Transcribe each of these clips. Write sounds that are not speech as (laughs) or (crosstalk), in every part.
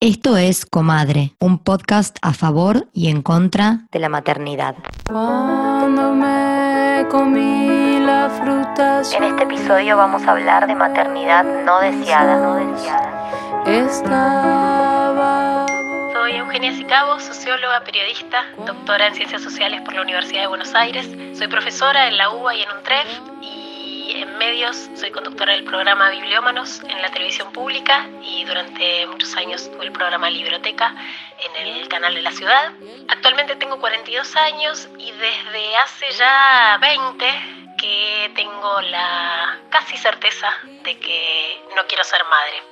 Esto es Comadre, un podcast a favor y en contra de la maternidad. Cuando me comí la fruta En este episodio vamos a hablar de maternidad no deseada. No deseada. estaba Soy Eugenia Sicabo, socióloga, periodista, doctora en Ciencias Sociales por la Universidad de Buenos Aires. Soy profesora en la UBA y en UNTREF y en medios soy conductora del programa Bibliómanos en la televisión pública y durante muchos años tuve el programa Libroteca en el canal de la ciudad. Actualmente tengo 42 años y desde hace ya 20 que tengo la casi certeza de que no quiero ser madre.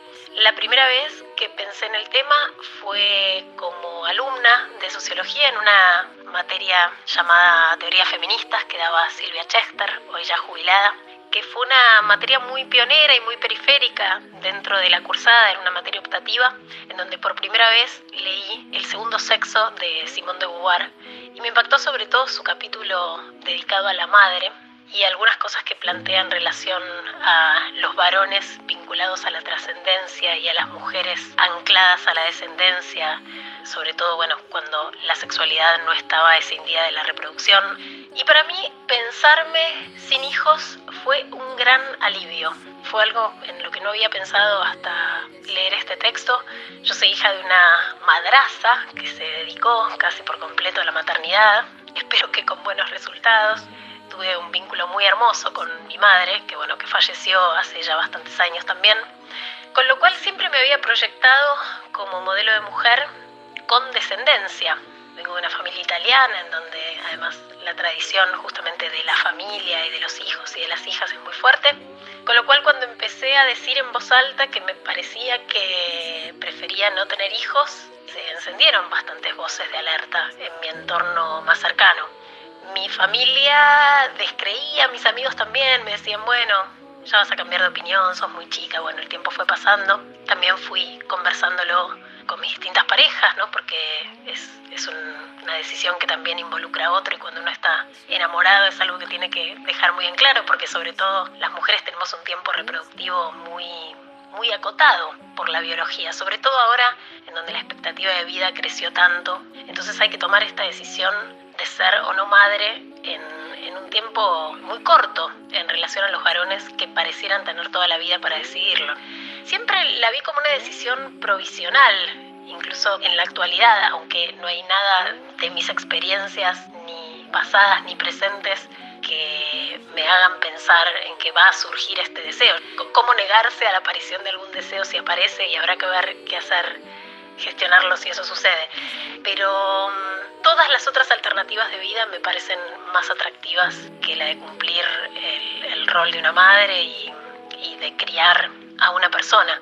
La primera vez que pensé en el tema fue como alumna de sociología en una materia llamada Teorías Feministas que daba Silvia Chester, hoy ya jubilada, que fue una materia muy pionera y muy periférica dentro de la cursada, era una materia optativa, en donde por primera vez leí El segundo sexo de Simone de Beauvoir. Y me impactó sobre todo su capítulo dedicado a la madre, y algunas cosas que plantea en relación a los varones vinculados a la trascendencia y a las mujeres ancladas a la descendencia, sobre todo bueno, cuando la sexualidad no estaba escindida de la reproducción. Y para mí pensarme sin hijos fue un gran alivio. Fue algo en lo que no había pensado hasta leer este texto. Yo soy hija de una madraza que se dedicó casi por completo a la maternidad. Espero que con buenos resultados tuve un vínculo muy hermoso con mi madre, que bueno, que falleció hace ya bastantes años también, con lo cual siempre me había proyectado como modelo de mujer con descendencia. Vengo de una familia italiana en donde además la tradición justamente de la familia y de los hijos y de las hijas es muy fuerte, con lo cual cuando empecé a decir en voz alta que me parecía que prefería no tener hijos, se encendieron bastantes voces de alerta en mi entorno más cercano mi familia descreía, mis amigos también me decían, bueno, ya vas a cambiar de opinión, sos muy chica, bueno, el tiempo fue pasando. También fui conversándolo con mis distintas parejas, ¿no? Porque es, es un- una decisión que también involucra a otro y cuando uno está enamorado es algo que tiene que dejar muy en claro, porque sobre todo las mujeres tenemos un tiempo reproductivo muy muy acotado por la biología, sobre todo ahora en donde la expectativa de vida creció tanto. Entonces hay que tomar esta decisión de ser o no madre en, en un tiempo muy corto en relación a los varones que parecieran tener toda la vida para decidirlo. Siempre la vi como una decisión provisional, incluso en la actualidad, aunque no hay nada de mis experiencias ni pasadas ni presentes que me hagan pensar en que va a surgir este deseo. ¿Cómo negarse a la aparición de algún deseo si aparece y habrá que ver qué hacer, gestionarlo si eso sucede? Pero mm, todas las otras alternativas de vida me parecen más atractivas que la de cumplir el, rol de una madre y, y de criar a una persona.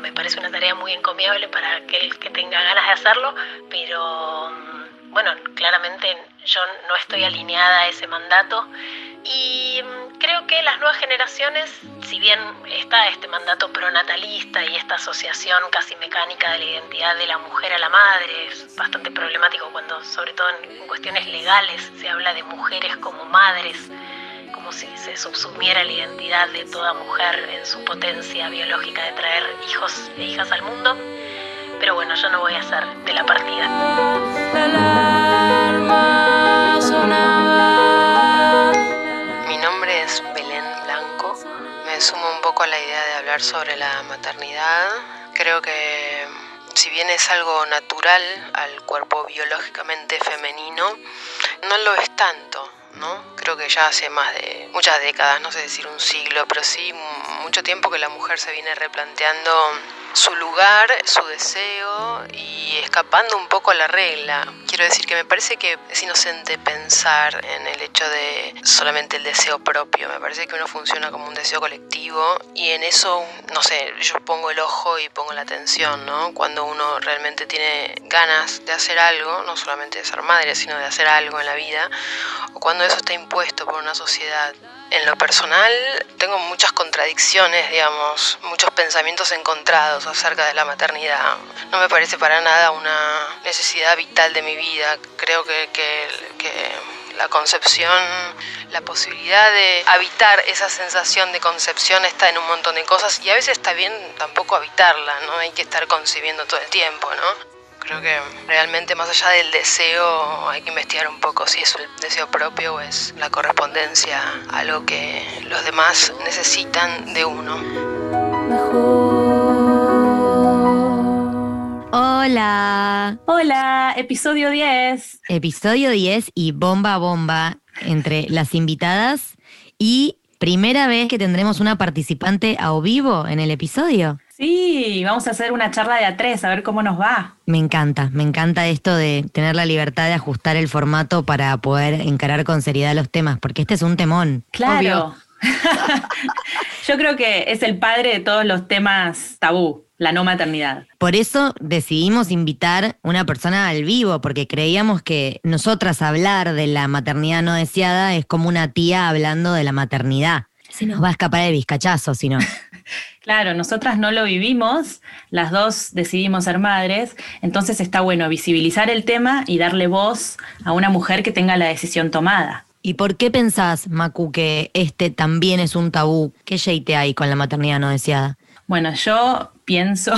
Me parece una tarea muy encomiable para aquel que tenga ganas de hacerlo, pero mm, bueno, claramente yo no estoy alineada a ese mandato y mm, creo que las nuevas generaciones, si bien está este mandato pronatalista y esta asociación casi mecánica de la identidad de la mujer a la madre, es bastante problemático cuando sobre todo en cuestiones legales se habla de mujeres como madres, como si se subsumiera la identidad de toda mujer en su potencia biológica de traer hijos e hijas al mundo. Pero bueno, yo no voy a ser de la partida. Mi nombre es Belén Blanco. Me sumo un poco a la idea de hablar sobre la maternidad. Creo que si bien es algo natural al cuerpo biológicamente femenino, no lo es tanto, ¿no? Creo que ya hace más de muchas décadas, no sé decir un siglo, pero sí mucho tiempo que la mujer se viene replanteando su lugar, su deseo y escapando un poco a la regla. Quiero decir que me parece que es inocente pensar en el hecho de solamente el deseo propio. Me parece que uno funciona como un deseo colectivo y en eso, no sé, yo pongo el ojo y pongo la atención, ¿no? Cuando uno realmente tiene ganas de hacer algo, no solamente de ser madre, sino de hacer algo en la vida, o cuando eso está impuesto por una sociedad en lo personal tengo muchas contradicciones, digamos, muchos pensamientos encontrados acerca de la maternidad. No me parece para nada una necesidad vital de mi vida. Creo que, que, la concepción, la posibilidad de habitar esa sensación de concepción está en un montón de cosas y a veces está bien tampoco habitarla, no hay que estar concibiendo todo el tiempo, ¿no? Creo que realmente más allá del deseo hay que investigar un poco si es el deseo propio o es la correspondencia a lo que los demás necesitan de uno. Hola. Hola, episodio 10. Episodio 10 y bomba bomba entre las invitadas y primera vez que tendremos una participante a o vivo en el episodio. Sí, vamos a hacer una charla de a tres, a ver cómo nos va. Me encanta, me encanta esto de tener la libertad de ajustar el formato para poder encarar con seriedad los temas, porque este es un temón. Claro. (laughs) Yo creo que es el padre de todos los temas tabú, la no maternidad. Por eso decidimos invitar una persona al vivo, porque creíamos que nosotras hablar de la maternidad no deseada es como una tía hablando de la maternidad. Se nos va a escapar el bizcachazo, si no. (laughs) Claro, nosotras no lo vivimos, las dos decidimos ser madres, entonces está bueno visibilizar el tema y darle voz a una mujer que tenga la decisión tomada. ¿Y por qué pensás, Macu, que este también es un tabú? ¿Qué jeite hay con la maternidad no deseada? Bueno, yo pienso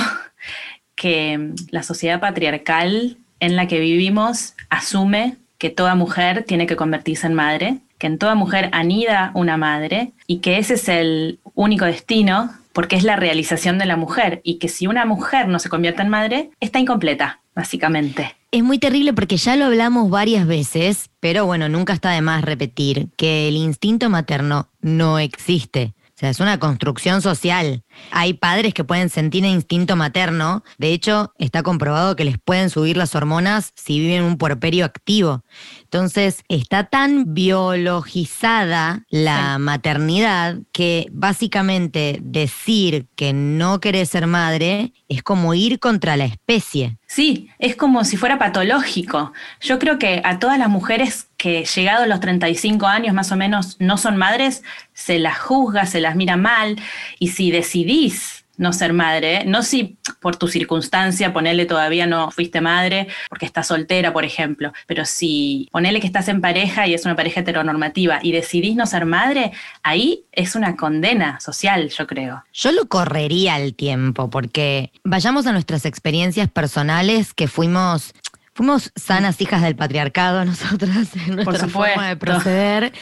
que la sociedad patriarcal en la que vivimos asume que toda mujer tiene que convertirse en madre, que en toda mujer anida una madre y que ese es el único destino porque es la realización de la mujer y que si una mujer no se convierte en madre, está incompleta, básicamente. Es muy terrible porque ya lo hablamos varias veces, pero bueno, nunca está de más repetir que el instinto materno no existe. O sea, es una construcción social. Hay padres que pueden sentir el instinto materno. De hecho, está comprobado que les pueden subir las hormonas si viven un puerperio activo. Entonces, está tan biologizada la maternidad que básicamente decir que no querés ser madre es como ir contra la especie. Sí, es como si fuera patológico. Yo creo que a todas las mujeres que llegados los 35 años más o menos no son madres, se las juzga, se las mira mal y si decidís no ser madre, no si por tu circunstancia, ponele todavía no fuiste madre porque estás soltera, por ejemplo, pero si ponele que estás en pareja y es una pareja heteronormativa y decidís no ser madre, ahí es una condena social, yo creo. Yo lo correría al tiempo porque vayamos a nuestras experiencias personales que fuimos Fuimos sanas hijas del patriarcado (laughs) nosotras en nuestra forma de proceder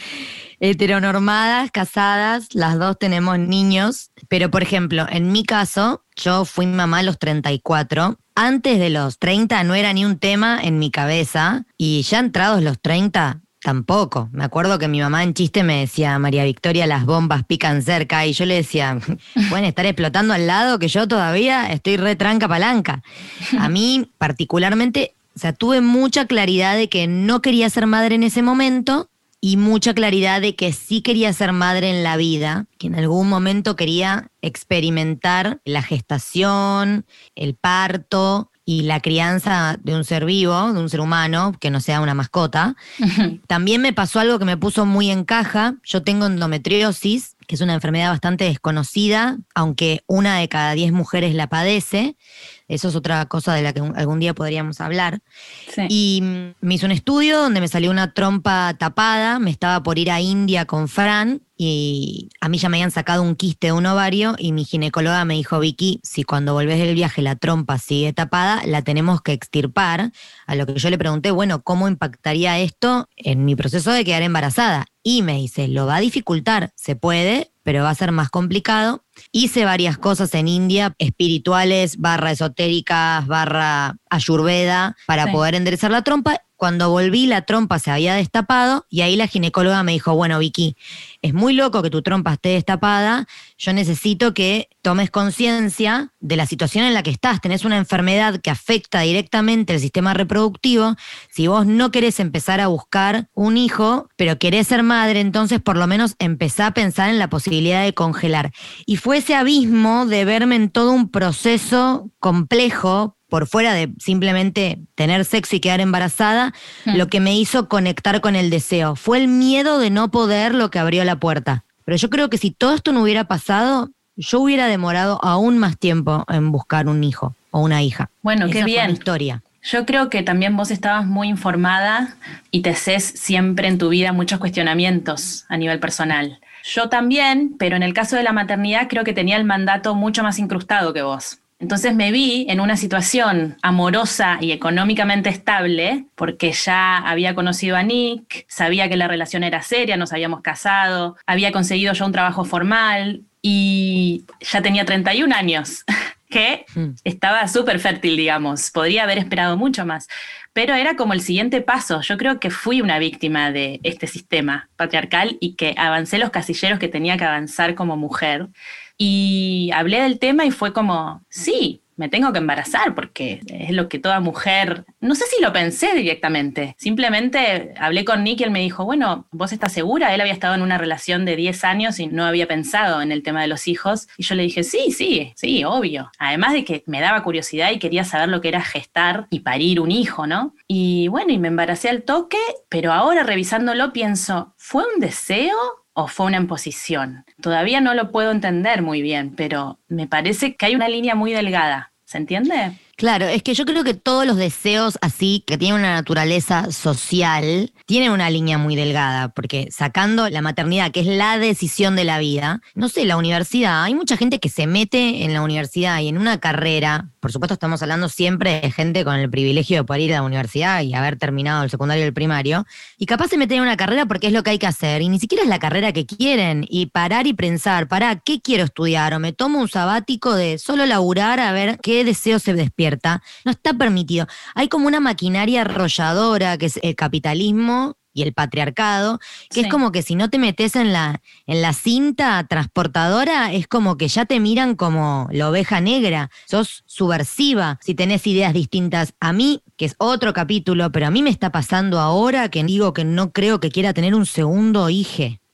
heteronormadas, casadas, las dos tenemos niños, pero por ejemplo, en mi caso, yo fui mamá a los 34. Antes de los 30 no era ni un tema en mi cabeza y ya entrados los 30 tampoco. Me acuerdo que mi mamá en chiste me decía, María Victoria, las bombas pican cerca y yo le decía, (laughs) pueden estar explotando al lado que yo todavía estoy re tranca palanca. A mí particularmente, o sea, tuve mucha claridad de que no quería ser madre en ese momento y mucha claridad de que sí quería ser madre en la vida, que en algún momento quería experimentar la gestación, el parto y la crianza de un ser vivo, de un ser humano, que no sea una mascota. También me pasó algo que me puso muy en caja. Yo tengo endometriosis, que es una enfermedad bastante desconocida, aunque una de cada diez mujeres la padece. Eso es otra cosa de la que algún día podríamos hablar. Y me hizo un estudio donde me salió una trompa tapada, me estaba por ir a India con Fran y a mí ya me habían sacado un quiste de un ovario y mi ginecóloga me dijo, Vicky, si cuando volvés del viaje la trompa sigue tapada, la tenemos que extirpar. A lo que yo le pregunté, bueno, ¿cómo impactaría esto en mi proceso de quedar embarazada? Y me dice, lo va a dificultar, se puede, pero va a ser más complicado. Hice varias cosas en India, espirituales, barra esotéricas, barra ayurveda, para poder enderezar la trompa. Cuando volví, la trompa se había destapado y ahí la ginecóloga me dijo, bueno, Vicky, es muy loco que tu trompa esté destapada, yo necesito que tomes conciencia de la situación en la que estás. Tenés una enfermedad que afecta directamente el sistema reproductivo. Si vos no querés empezar a buscar un hijo, pero querés ser madre, entonces por lo menos empezá a pensar en la posibilidad de congelar. Y fue ese abismo de verme en todo un proceso complejo por fuera de simplemente tener sexo y quedar embarazada, Hmm. lo que me hizo conectar con el deseo. Fue el miedo de no poder lo que abrió la puerta. Pero yo creo que si todo esto no hubiera pasado, yo hubiera demorado aún más tiempo en buscar un hijo o una hija. Bueno, Esa qué fue bien. mi historia. Yo creo que también vos estabas muy informada y te haces siempre en tu vida muchos cuestionamientos a nivel personal. Yo también, pero en el caso de la maternidad creo que tenía el mandato mucho más incrustado que vos. Entonces me vi en una situación amorosa y económicamente estable, porque ya había conocido a Nick, sabía que la relación era seria, nos habíamos casado, había conseguido ya un trabajo formal y ya tenía 31 años. (laughs) que hmm. estaba súper fértil, digamos. Podría haber esperado mucho más. Pero era como el siguiente paso. Yo creo que fui una víctima de este sistema patriarcal y que avancé los casilleros que tenía que avanzar como mujer. Y hablé del tema y fue como, sí, me tengo que embarazar porque es lo que toda mujer, no sé si lo pensé directamente, simplemente hablé con Nick y él me dijo, bueno, ¿vos estás segura? Él había estado en una relación de 10 años y no había pensado en el tema de los hijos y yo le dije, sí, sí, sí, obvio. Además de que me daba curiosidad y quería saber lo que era gestar y parir un hijo, ¿no? Y bueno, y me embaracé al toque, pero ahora revisándolo pienso, ¿fue un deseo o fue una imposición? Todavía no lo puedo entender muy bien, pero me parece que hay una línea muy delgada ¿Se entiende? Claro, es que yo creo que todos los deseos así, que tienen una naturaleza social, tienen una línea muy delgada, porque sacando la maternidad, que es la decisión de la vida, no sé, la universidad, hay mucha gente que se mete en la universidad y en una carrera, por supuesto estamos hablando siempre de gente con el privilegio de poder ir a la universidad y haber terminado el secundario y el primario, y capaz se meten en una carrera porque es lo que hay que hacer, y ni siquiera es la carrera que quieren, y parar y pensar, para, ¿qué quiero estudiar? O me tomo un sabático de solo laburar a ver qué deseo se despierta. No está permitido. Hay como una maquinaria arrolladora que es el capitalismo y el patriarcado, que es como que si no te metes en la, en la cinta transportadora, es como que ya te miran como la oveja negra, sos subversiva si tenés ideas distintas. A mí, que es otro capítulo, pero a mí me está pasando ahora que digo que no creo que quiera tener un segundo hijo.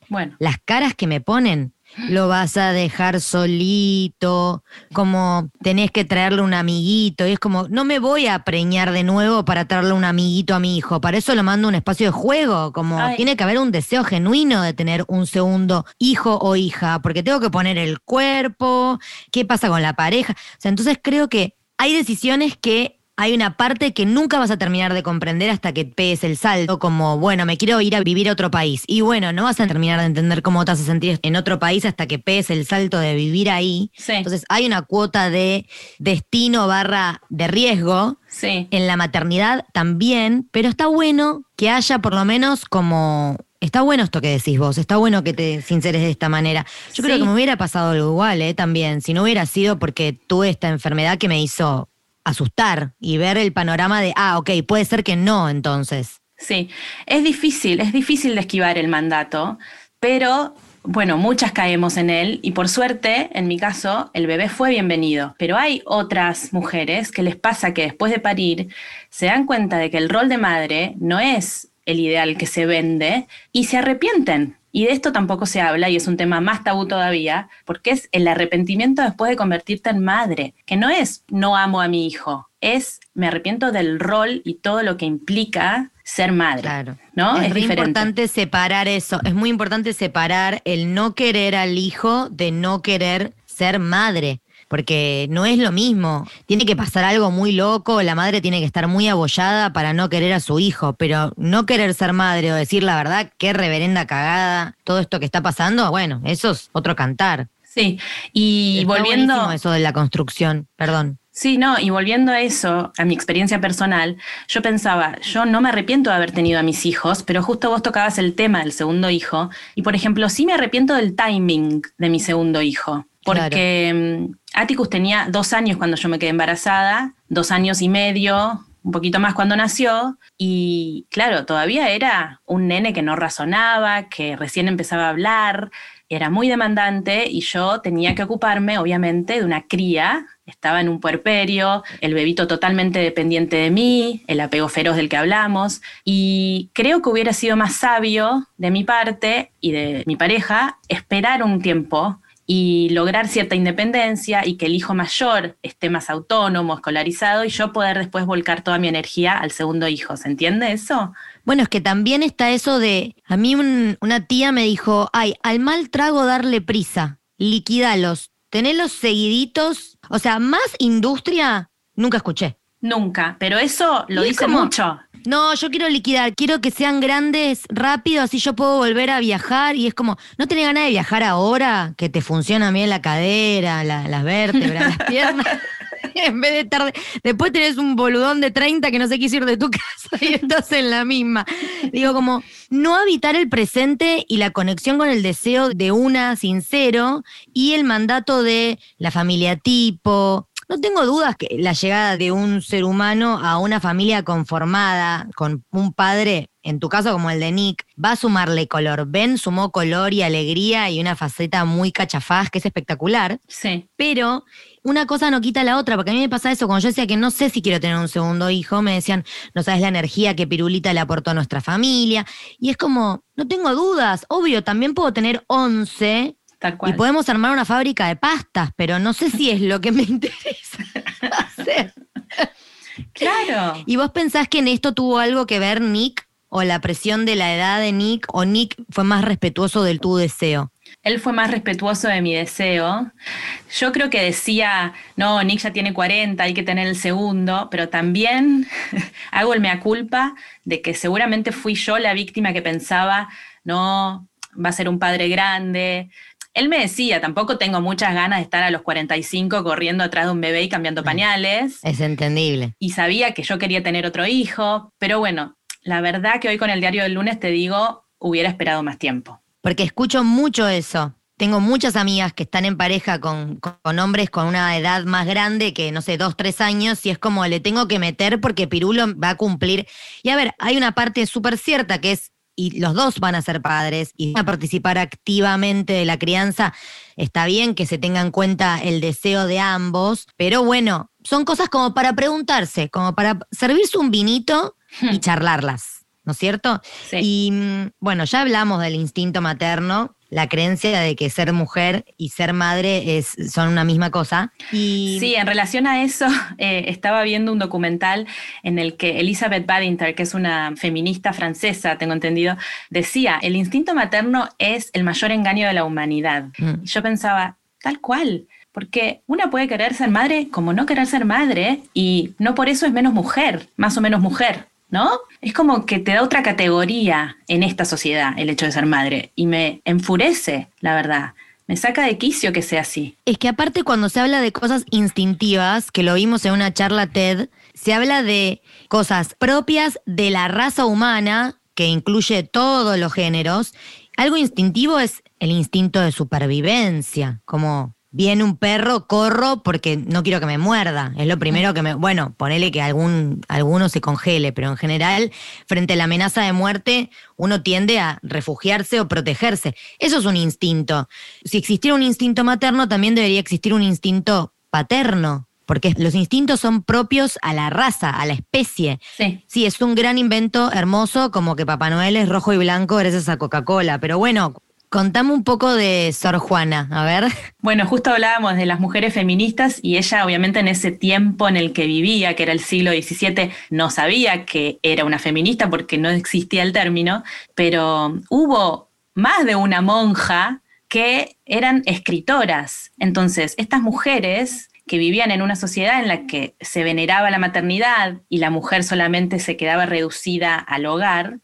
Bueno. Las caras que me ponen, lo vas a dejar solito, como tenés que traerle un amiguito. Y es como, no me voy a preñar de nuevo para traerle un amiguito a mi hijo. Para eso lo mando a un espacio de juego. Como tiene que haber un deseo genuino de tener un segundo hijo o hija, porque tengo que poner el cuerpo, qué pasa con la pareja. O sea, entonces creo que hay decisiones que hay una parte que nunca vas a terminar de comprender hasta que pegues el salto, como, bueno, me quiero ir a vivir a otro país. Y bueno, no vas a terminar de entender cómo te vas a sentir en otro país hasta que pegues el salto de vivir ahí. Entonces hay una cuota de destino barra de riesgo. En la maternidad también, pero está bueno que haya por lo menos como Está bueno esto que decís vos, está bueno que te sinceres de esta manera. Yo creo que me hubiera pasado algo igual, ¿eh? También, si no hubiera sido porque tuve esta enfermedad que me hizo asustar y ver el panorama de, ah, ok, puede ser que no entonces. Sí, es difícil, es difícil de esquivar el mandato, pero bueno, muchas caemos en él y por suerte, en mi caso, el bebé fue bienvenido. Pero hay otras mujeres que les pasa que después de parir se dan cuenta de que el rol de madre no es el ideal que se vende y se arrepienten. Y de esto tampoco se habla y es un tema más tabú todavía, porque es el arrepentimiento después de convertirte en madre, que no es no amo a mi hijo, es me arrepiento del rol y todo lo que implica ser madre. Claro. ¿no? Es, muy importante separar eso, es muy importante separar el no querer al hijo de no querer ser madre porque no es lo mismo. Tiene que pasar algo muy loco, la madre tiene que estar muy abollada para no querer a su hijo, pero no querer ser madre o decir la verdad, qué reverenda cagada, todo esto que está pasando, bueno, eso es otro cantar. Sí, y volviendo... Eso de la construcción, perdón. Sí, no, y volviendo a eso, a mi experiencia personal, yo pensaba, yo no me arrepiento de haber tenido a mis hijos, pero justo vos tocabas el tema del segundo hijo, y por ejemplo, sí me arrepiento del timing de mi segundo hijo. Porque mm, Atticus tenía dos años cuando yo me quedé embarazada, dos años y medio, un poquito más cuando nació, y claro, todavía era un nene que no razonaba, que recién empezaba a hablar, era muy demandante y yo tenía que ocuparme, obviamente, de una cría. Estaba en un puerperio, el bebito totalmente dependiente de mí, el apego feroz del que hablamos, y creo que hubiera sido más sabio de mi parte y de mi pareja esperar un tiempo y lograr cierta independencia y que el hijo mayor esté más autónomo, escolarizado y yo poder después volcar toda mi energía al segundo hijo. ¿Se entiende eso? Bueno, es que también está eso de, a mí una tía me dijo, ay, al mal trago darle prisa, liquidalos, tenerlos seguiditos, o sea, más industria nunca escuché. Nunca, pero eso lo dice mucho. No, yo quiero liquidar, quiero que sean grandes rápido, así yo puedo volver a viajar. Y es como, ¿no tenés ganas de viajar ahora? Que te funciona bien la cadera, las vértebras, las (laughs) piernas. en vez de estar. Después tenés un boludón de 30 que no se quiso ir de tu (laughs) casa y estás en la misma. Digo, como no habitar el presente y la conexión con el deseo de una sincero y el mandato de la familia tipo, no tengo dudas que la llegada de un ser humano a una familia conformada, con un padre, en tu caso como el de Nick, va a sumarle color. Ben sumó color y alegría y una faceta muy cachafaz que es espectacular. Sí. Pero una cosa no quita la otra, porque a mí me pasa eso, cuando yo decía que no sé si quiero tener un segundo hijo, me decían, no sabes la energía que Pirulita le aportó a nuestra familia. Y es como, no tengo dudas, obvio, también puedo tener 11 y podemos armar una fábrica de pastas, pero no sé si es lo que me (laughs) interesa hacer. Claro. ¿Y vos pensás que en esto tuvo algo que ver Nick o la presión de la edad de Nick o Nick fue más respetuoso del tu deseo? Él fue más respetuoso de mi deseo. Yo creo que decía, no, Nick ya tiene 40, hay que tener el segundo, pero también (laughs) hago el mea culpa de que seguramente fui yo la víctima que pensaba, no, va a ser un padre grande, él me decía, tampoco tengo muchas ganas de estar a los 45 corriendo atrás de un bebé y cambiando pañales. Es entendible. Y sabía que yo quería tener otro hijo, pero bueno, la verdad que hoy con el diario del lunes te digo, hubiera esperado más tiempo. Porque escucho mucho eso. Tengo muchas amigas que están en pareja con, con, hombres con una edad más grande que, no sé, dos, tres años, y es como le tengo que meter porque Pirulo va a cumplir. Y a ver, hay una parte súper cierta que es y los dos van a ser padres y van a participar activamente de la crianza, está bien que se tenga en cuenta el deseo de ambos, pero bueno, son cosas como para preguntarse, como para servirse un vinito y hmm. charlarlas, ¿no es cierto? Y mm, bueno, ya hablamos del instinto materno, la creencia de que ser mujer y ser madre es, son una misma cosa. Y... Sí, en relación a eso, (laughs) eh, estaba viendo un documental en el que Elizabeth Badinter, que es una feminista francesa, tengo entendido, decía, el instinto materno es el mayor engaño de la humanidad. Mm. Y yo pensaba, tal cual. Porque una puede querer ser madre como no querer ser madre y no por eso es menos mujer, más o menos mujer. ¿No? Es como que te da otra categoría en esta sociedad el hecho de ser madre y me enfurece, la verdad. Me saca de quicio que sea así. Es que aparte cuando se habla de cosas instintivas, que lo vimos en una charla TED, se habla de cosas propias de la raza humana, que incluye todos los géneros. Algo instintivo es el instinto de supervivencia, como viene un perro, corro porque no quiero que me muerda. Es lo primero que me. Bueno, ponele que algún, alguno se congele, pero en general, frente a la amenaza de muerte, uno tiende a refugiarse o protegerse. Eso es un instinto. Si existiera un instinto materno, también debería existir un instinto paterno. Porque los instintos son propios a la raza, a la especie. Sí. Sí, es un gran invento hermoso, como que Papá Noel es rojo y blanco gracias a Coca-Cola. Pero bueno, Contame un poco de Sor Juana, a ver. Bueno, justo hablábamos de las mujeres feministas y ella obviamente en ese tiempo en el que vivía, que era el siglo XVII, no sabía que era una feminista porque no existía el término, pero hubo más de una monja que eran escritoras. Entonces, estas mujeres que vivían en una sociedad en la que se veneraba la maternidad y la mujer solamente se quedaba reducida al hogar,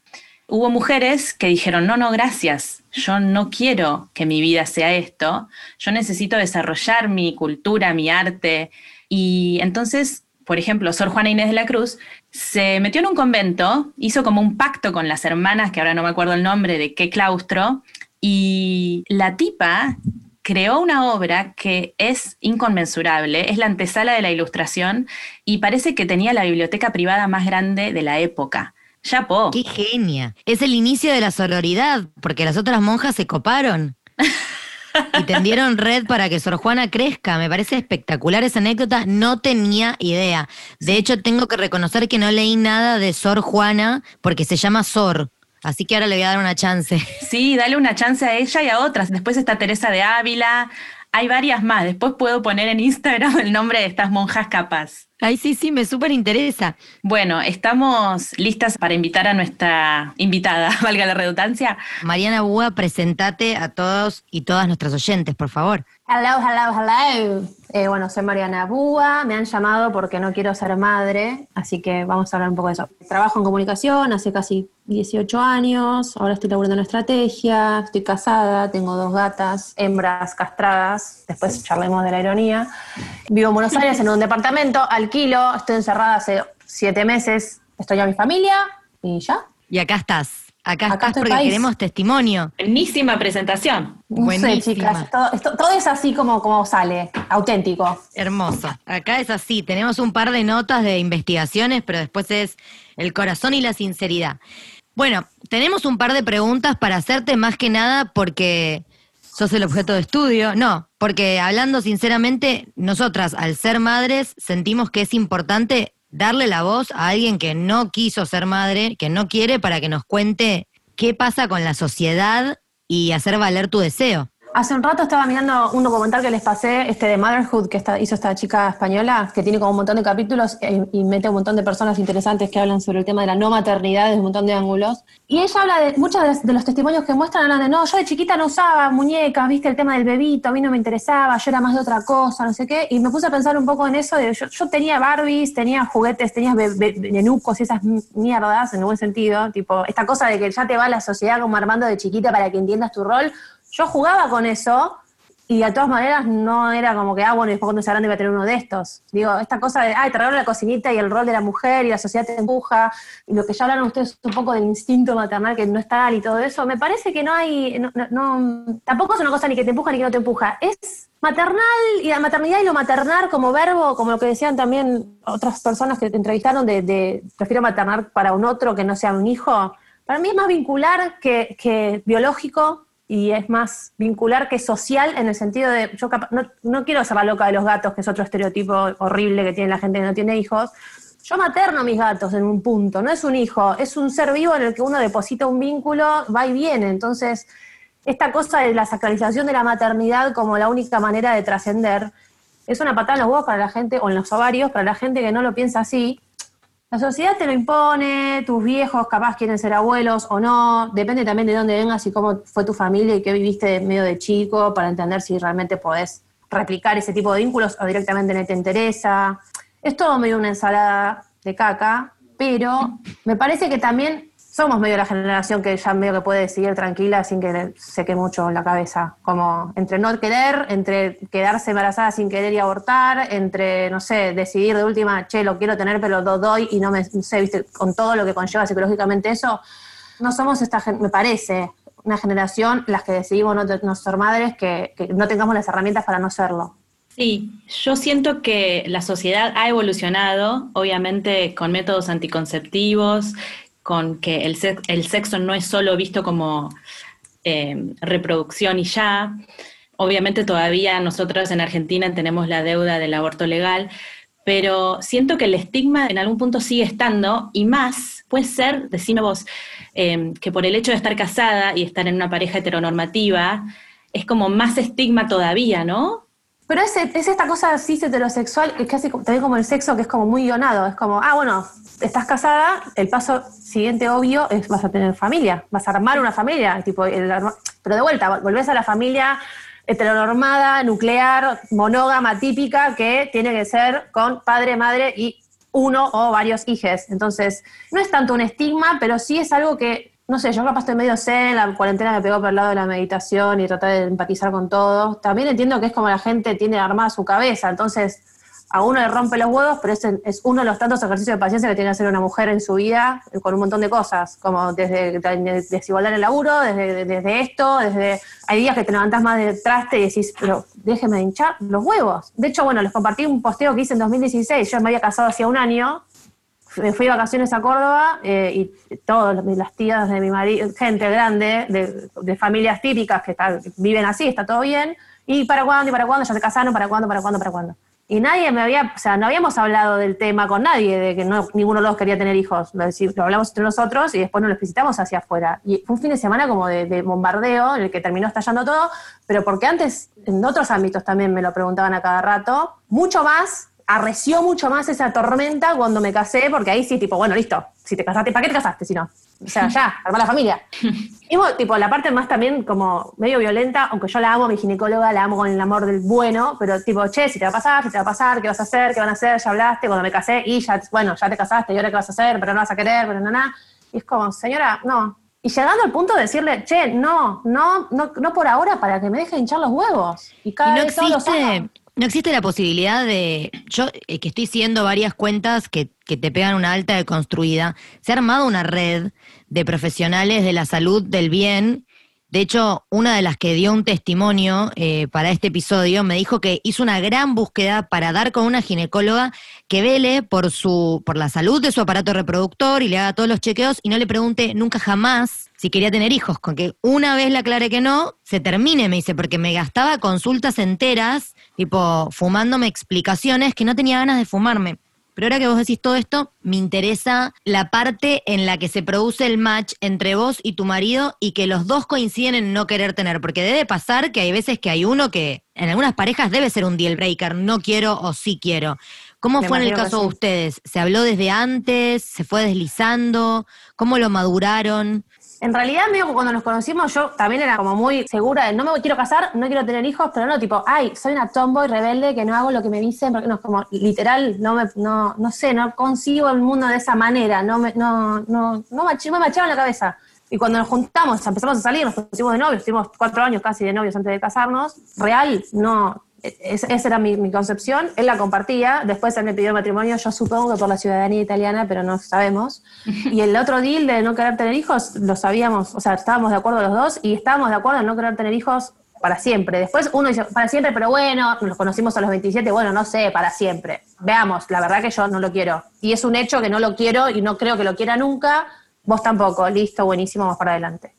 hubo mujeres que dijeron, no, no, gracias, yo no quiero que mi vida sea esto, yo necesito desarrollar mi cultura, mi arte. Y entonces, por ejemplo, Sor Juana Inés de la Cruz se metió en un convento, hizo como un pacto con las hermanas, que ahora no me acuerdo el nombre de qué claustro, y la tipa creó una obra que es inconmensurable, es la antesala de la ilustración y parece que tenía la biblioteca privada más grande de la época. Chapó. Qué genia. Es el inicio de la sororidad, porque las otras monjas se coparon. (laughs) y tendieron red para que Sor Juana crezca. Me parece espectacular esa anécdota. No tenía idea. De hecho, tengo que reconocer que no leí nada de Sor Juana porque se llama Sor. Así que ahora le voy a dar una chance. (laughs) Sí, dale una chance a ella y a otras. Después está Teresa de Ávila. Hay varias más. Después puedo poner en Instagram el nombre de estas monjas capaz. Ay, sí, sí, me súper interesa. Bueno, estamos listas para invitar a nuestra invitada, (laughs) valga la redundancia. Mariana Búa, presentate a todos y todas nuestras oyentes, por favor. Hello, hello, hello. Eh, bueno, soy Mariana Búa, me han llamado porque no quiero ser madre, así que vamos a hablar un poco de eso. Trabajo en comunicación hace casi 18 años, ahora estoy laburando en estrategia, estoy casada, tengo dos gatas, hembras castradas, después charlemos de la ironía. Vivo en Buenos Aires en un departamento, alquilo, estoy encerrada hace siete meses, estoy a mi familia y ya. Y acá estás. Acá, estás porque queremos testimonio. Buenísima presentación. No sé, chicas, todo, es así como, como sale, auténtico. Hermoso. Acá es así, tenemos un par de notas de investigaciones, pero después es el corazón y la sinceridad. Bueno, tenemos un par de preguntas para hacerte más que nada porque sos el objeto de estudio. No, porque hablando sinceramente, nosotras al ser madres sentimos que es importante darle la voz a alguien que no quiso ser madre, que no quiere, para que nos cuente qué pasa con la sociedad y hacer valer tu deseo. Hace un rato estaba mirando un documental que les pasé, este de Motherhood, que hizo esta chica española, que tiene como un montón de capítulos y, mete un montón de personas interesantes que hablan sobre el tema de la no maternidad desde un montón de ángulos. Y ella habla de, muchos de los, testimonios que muestran hablan de, no, yo de chiquita no usaba muñecas, viste el tema del bebito, a mí no me interesaba, yo era más de otra cosa, no sé qué. Y me puse a pensar un poco en eso, de, yo, tenía Barbies, tenía juguetes, tenía nenucos y esas mierdas, en buen sentido, tipo, esta cosa de que ya te va la sociedad como armando de chiquita para que entiendas tu rol yo jugaba con eso y de todas maneras no era como que, ah, bueno, después cuando sea grande iba a tener uno de estos. Digo, esta cosa de, ah, te regalo la cocinita y el rol de la mujer y la sociedad te empuja, y lo que ya hablaron ustedes un poco del instinto maternal que no está y todo eso, me parece que no hay, no, tampoco es una cosa ni que te empuja ni que no te empuja, es maternal y la maternidad y lo maternal como verbo, como lo que decían también otras personas que te entrevistaron de, de prefiero maternar para un otro que no sea un hijo, para mí es más vincular que, que biológico y es más vincular que social en el sentido de, yo no, quiero ser la loca de los gatos, que es otro estereotipo horrible que tiene la gente que no tiene hijos. Yo materno mis gatos en un punto, no es un hijo, es un ser vivo en el que uno deposita un vínculo, va y viene. Entonces, esta cosa de la sacralización de la maternidad como la única manera de trascender, es una patada en los huevos para la gente, o en los ovarios, para la gente que no lo piensa así, la sociedad te lo impone, tus viejos capaz quieren ser abuelos o no, depende también de dónde vengas y cómo fue tu familia y qué viviste medio de chico para entender si realmente podés replicar ese tipo de vínculos o directamente no te interesa. Es todo medio una ensalada de caca, pero me parece que también somos medio la generación que ya medio que puede seguir tranquila sin que se quede mucho la cabeza. Como entre no querer, entre quedarse embarazada sin querer y abortar, entre, no sé, decidir de última, che, lo quiero tener, pero lo doy y no me sé, viste, con todo lo que conlleva psicológicamente eso. No somos esta, me parece, una generación las que decidimos no, ser madres que no tengamos las herramientas para no serlo. Sí, yo siento que la sociedad ha evolucionado, obviamente con métodos anticonceptivos, con que el, sexo no es solo visto como eh, reproducción y ya. Obviamente todavía nosotros en Argentina tenemos la deuda del aborto legal, pero siento que el estigma en algún punto sigue estando y más puede ser, decime vos, eh, que por el hecho de estar casada y estar en una pareja heteronormativa, es como más estigma todavía, ¿no? Pero es, es esta cosa cis heterosexual, que es casi también como el sexo, que es como muy guionado. Es como, ah, bueno, estás casada, el paso siguiente obvio es vas a tener familia, vas a armar una familia, tipo, pero de vuelta, volvés a la familia heteronormada, nuclear, monógama, típica, que tiene que ser con padre, madre y uno o varios hijos. Entonces, no es tanto un estigma, pero sí es algo que, no sé, yo capaz estoy medio zen, la cuarentena me pegó por el lado de la meditación y tratar de empatizar con todos. También entiendo que es como la gente tiene armada su cabeza, entonces a uno le rompe los huevos, pero es, es, uno de los tantos ejercicios de paciencia que tiene que hacer una mujer en su vida con un montón de cosas, como desde desigualdad en el laburo, desde, desde esto, desde... Hay días que te levantás más de traste y decís, pero déjeme hinchar los huevos. De hecho, bueno, les compartí un posteo que hice en 2016, yo me había casado hacía un año, me fui de vacaciones a Córdoba eh, y todas las tías de mi marido, gente grande, de, de familias típicas que viven así, está todo bien, y para cuándo, y para cuándo, ya se casaron, para cuándo, para cuándo, para cuándo. Y nadie me había, o sea, no habíamos hablado del tema con nadie, de que no, ninguno de los quería tener hijos. Lo, lo hablamos entre nosotros y después nos lo explicitamos hacia afuera. Y fue un fin de semana como de, bombardeo en el que terminó estallando todo, pero porque antes en otros ámbitos también me lo preguntaban a cada rato, mucho más arreció mucho más esa tormenta cuando me casé, porque ahí sí, tipo, bueno, listo, si te casaste, ¿para qué te casaste si no? O sea, ya, (laughs) armar la familia. (laughs) Y bueno, tipo, la parte más también como medio violenta, aunque yo la amo, mi ginecóloga, la amo con el amor del bueno, pero tipo, che, si te va a pasar, si te va a pasar, ¿qué vas a hacer? ¿Qué van a hacer? Ya hablaste, cuando me casé, y ya, bueno, ya te casaste, y ahora qué vas a hacer, pero no vas a querer, pero no, nada. Y es como, señora, no. Y llegando al punto de decirle, che, no, no, no, no por ahora, para que me deje hinchar los huevos. Y cada no vez todos los existe. No existe la posibilidad de. Yo, eh, que estoy siguiendo varias cuentas que, que te pegan una alta deconstruida, se ha armado una red de profesionales de la salud del bien. De hecho, una de las que dio un testimonio eh, para este episodio me dijo que hizo una gran búsqueda para dar con una ginecóloga que vele por su, por la salud de su aparato reproductor y le haga todos los chequeos y no le pregunte nunca jamás si quería tener hijos. Con que una vez le aclaré que no, se termine, me dice, porque me gastaba consultas enteras, tipo fumándome explicaciones que no tenía ganas de fumarme. Pero ahora que vos decís todo esto, me interesa la parte en la que se produce el match entre vos y tu marido y que los dos coinciden en no querer tener, porque debe pasar que hay veces que hay uno que en algunas parejas debe ser un deal breaker, no quiero o sí quiero. ¿Cómo fue en el caso de ustedes? ¿Se habló desde antes? ¿Se fue deslizando? ¿Cómo lo maduraron? En realidad, medio cuando nos conocimos, yo también era como muy segura de no me quiero casar, no quiero tener hijos, pero no, tipo, ay, soy una tomboy rebelde que no hago lo que me dicen, porque no, como literal, no me, no, no sé, no consigo el mundo de esa manera, no me, no, no, no, me machaba en la cabeza. Y cuando nos juntamos, empezamos a salir, nos pusimos de novios, estuvimos cuatro años casi de novios antes de casarnos, real, no, es- esa era mi, mi concepción, él la compartía, después él me pidió matrimonio, yo supongo que por la ciudadanía italiana, pero no sabemos. (laughs) Y el otro deal de no querer tener hijos, lo sabíamos, o sea, estábamos de acuerdo los dos y estábamos de acuerdo en no querer tener hijos para siempre. Después uno dice, para siempre, pero bueno, nos conocimos a los 27, bueno, no sé, para siempre. Veamos, la verdad que yo no lo quiero. Y es un hecho que no lo quiero y no creo que lo quiera nunca, vos tampoco, listo, buenísimo, vamos para adelante.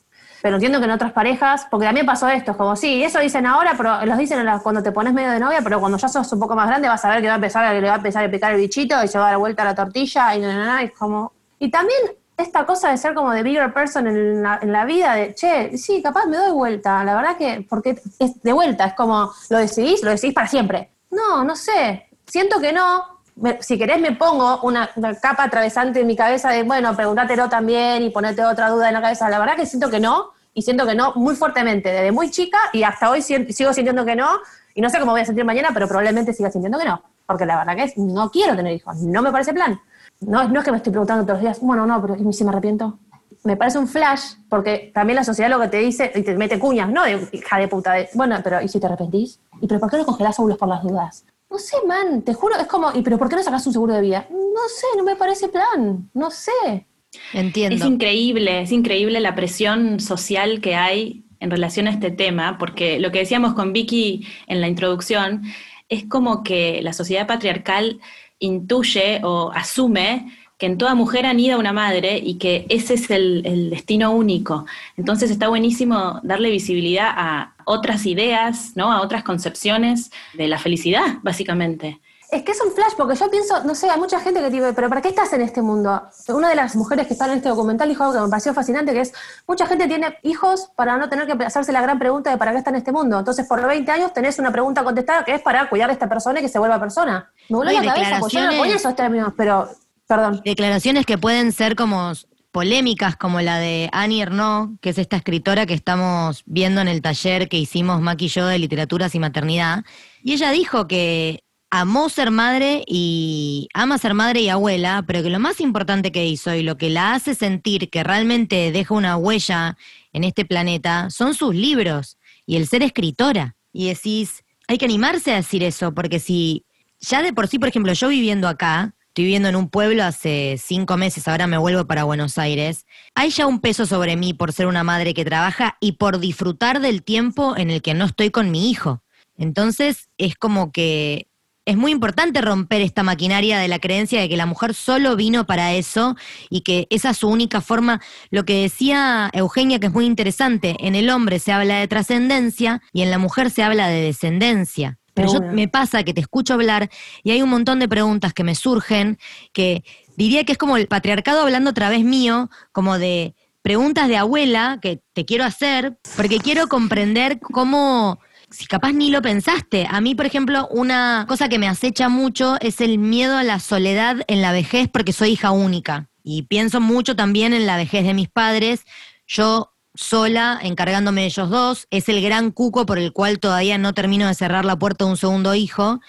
Pero entiendo que en otras parejas, porque también pasó esto, es como, sí, eso dicen ahora, pero los dicen cuando te pones medio de novia, pero cuando ya sos un poco más grande vas a ver que va a empezar, le va a empezar a picar el bichito y se va a dar vuelta a la tortilla y na, na, y es como... Y también esta cosa de ser como de bigger person en la, vida, de, che, sí, capaz me doy vuelta, la verdad que, porque es de vuelta, es como, lo decidís, lo decidís para siempre. No, no sé, siento que no, si querés me pongo una, capa atravesante en mi cabeza de, bueno, pregúntatelo también y ponerte otra duda en la cabeza. La verdad que siento que no, y siento que no muy fuertemente, desde muy chica y hasta hoy sien- sigo sintiendo que no, y no sé cómo voy a sentir mañana, pero probablemente siga sintiendo que no, porque la verdad que es, no quiero tener hijos, no me parece plan. No, no es que me estoy preguntando todos los días, bueno, no, pero ¿y si me arrepiento? Me parece un flash, porque también la sociedad lo que te dice, y te mete cuñas, ¿no? De hija de puta, de, bueno, pero ¿y si te arrepentís? ¿Y pero por qué no congelás óvulos por las dudas? No sé, man, te juro, es como, ¿y pero por qué no sacás un seguro de vida? No sé, no me parece plan, no sé. Entiendo. Es increíble, es increíble la presión social que hay en relación a este tema, porque lo que decíamos con Vicky en la introducción es como que la sociedad patriarcal intuye o asume que en toda mujer anida una madre y que ese es el, el destino único. Entonces está buenísimo darle visibilidad a otras ideas, ¿no? a otras concepciones de la felicidad, básicamente. Es que es un flash, porque yo pienso, no sé, hay mucha gente que dice, pero ¿para qué estás en este mundo? Una de las mujeres que están en este documental dijo algo que me pareció fascinante, que es, mucha gente tiene hijos para no tener que hacerse la gran pregunta de para qué está en este mundo. Entonces, por 20 años tenés una pregunta contestada que es para cuidar a esta persona y que se vuelva persona. Me voló la cabeza, porque yo no ponía esos términos, pero, perdón. Declaraciones que pueden ser como polémicas, como la de Annie Ernaux, que es esta escritora que estamos viendo en el taller que hicimos Maki y yo de literaturas y maternidad. Y ella dijo que amó ser madre y ama ser madre y abuela, pero que lo más importante que hizo y lo que la hace sentir que realmente deja una huella en este planeta son sus libros y el ser escritora. Y decís, hay que animarse a decir eso, porque si ya de por sí, por ejemplo, yo viviendo acá, estoy viviendo en un pueblo hace cinco meses, ahora me vuelvo para Buenos Aires, hay ya un peso sobre mí por ser una madre que trabaja y por disfrutar del tiempo en el que no estoy con mi hijo. Entonces es como que es muy importante romper esta maquinaria de la creencia de que la mujer solo vino para eso y que esa es su única forma. Lo que decía Eugenia, que es muy interesante, en el hombre se habla de trascendencia y en la mujer se habla de descendencia. Pero yo me pasa que te escucho hablar y hay un montón de preguntas que me surgen que diría que es como el patriarcado hablando otra vez mío, como de preguntas de abuela que te quiero hacer, porque quiero comprender cómo si capaz ni lo pensaste. A mí, por ejemplo, una cosa que me acecha mucho es el miedo a la soledad en la vejez porque soy hija única. Y pienso mucho también en la vejez de mis padres. Yo sola, encargándome de ellos dos, es el gran cuco por el cual todavía no termino de cerrar la puerta de un segundo hijo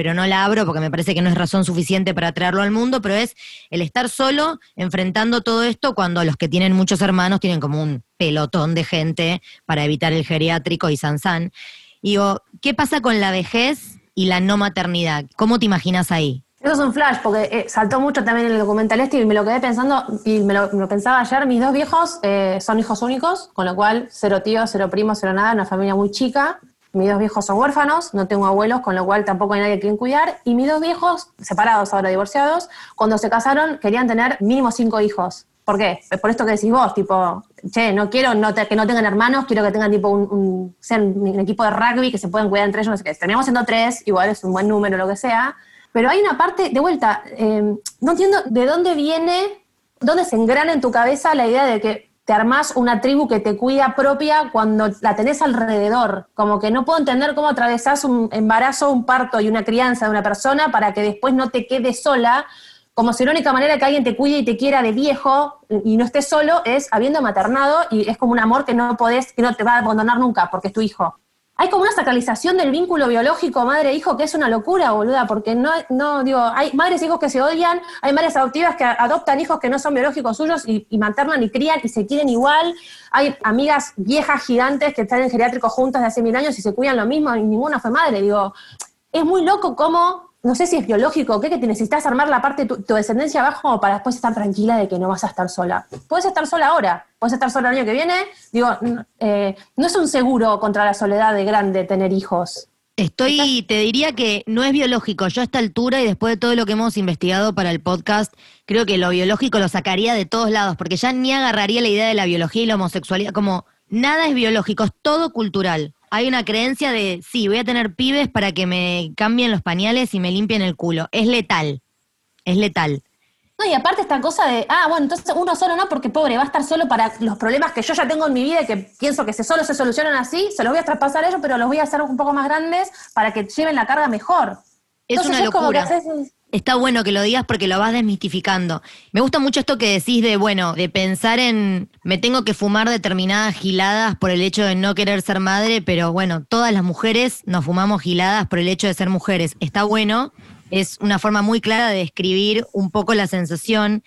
pero no la abro porque me parece que no es razón suficiente para traerlo al mundo, pero es el estar solo enfrentando todo esto cuando los que tienen muchos hermanos tienen como un pelotón de gente para evitar el geriátrico y Sansán. Digo, ¿qué pasa con la vejez y la no maternidad? ¿Cómo te imaginas ahí? Eso es un flash, porque eh, saltó mucho también en el documental este y me lo quedé pensando, y me lo, pensaba ayer, mis dos viejos eh, son hijos únicos, con lo cual cero tíos, cero primos, cero nada, una familia muy chica. Mis dos viejos son huérfanos, no tengo abuelos, con lo cual tampoco hay nadie a quien cuidar. Y mis dos viejos, separados ahora, divorciados, cuando se casaron querían tener mínimo cinco hijos. ¿Por qué? Por esto que decís vos, tipo, che, no quiero que no tengan hermanos, quiero que tengan tipo un, sean un equipo de rugby que se puedan cuidar entre ellos, no sé qué. Siendo tres, igual es un buen número, lo que sea. Pero hay una parte, de vuelta, eh, no entiendo de dónde viene, dónde se engrana en tu cabeza la idea de que te armás una tribu que te cuida propia cuando la tenés alrededor. Como que no puedo entender cómo atravesás un embarazo, un parto y una crianza de una persona para que después no te quedes sola. Como si la única manera que alguien te cuide y te quiera de viejo y no estés solo es habiendo maternado y es como un amor que no podés, que no te va a abandonar nunca porque es tu hijo. Hay como una sacralización del vínculo biológico madre-hijo que es una locura, boluda, porque no, no, digo, hay madres e hijos que se odian, hay madres adoptivas que adoptan hijos que no son biológicos suyos y, y maternan y crían y se quieren igual, hay amigas viejas gigantes que están en geriátrico juntas de hace mil años y se cuidan lo mismo y ninguna fue madre, digo, es muy loco cómo no sé si es biológico qué, que te necesitas armar la parte de tu, descendencia abajo para después estar tranquila de que no vas a estar sola. Puedes estar sola ahora, puedes estar sola el año que viene. Digo, eh, no es un seguro contra la soledad de grande tener hijos. Estoy, te diría que no es biológico. Yo a esta altura y después de todo lo que hemos investigado para el podcast, creo que lo biológico lo sacaría de todos lados, porque ya ni agarraría la idea de la biología y la homosexualidad, como nada es biológico, es todo cultural hay una creencia de, sí, voy a tener pibes para que me cambien los pañales y me limpien el culo. Es letal, es letal. No, y aparte esta cosa de, ah, bueno, entonces uno solo no, porque pobre, va a estar solo para los problemas que yo ya tengo en mi vida y que pienso que se solo se solucionan así, se los voy a traspasar a ellos, pero los voy a hacer un poco más grandes para que lleven la carga mejor. Es una locura está bueno que lo digas porque lo vas desmistificando. Me gusta mucho esto que decís de, bueno, de pensar en, me tengo que fumar determinadas giladas por el hecho de no querer ser madre, pero bueno, todas las mujeres nos fumamos giladas por el hecho de ser mujeres. Está bueno, es una forma muy clara de describir un poco la sensación.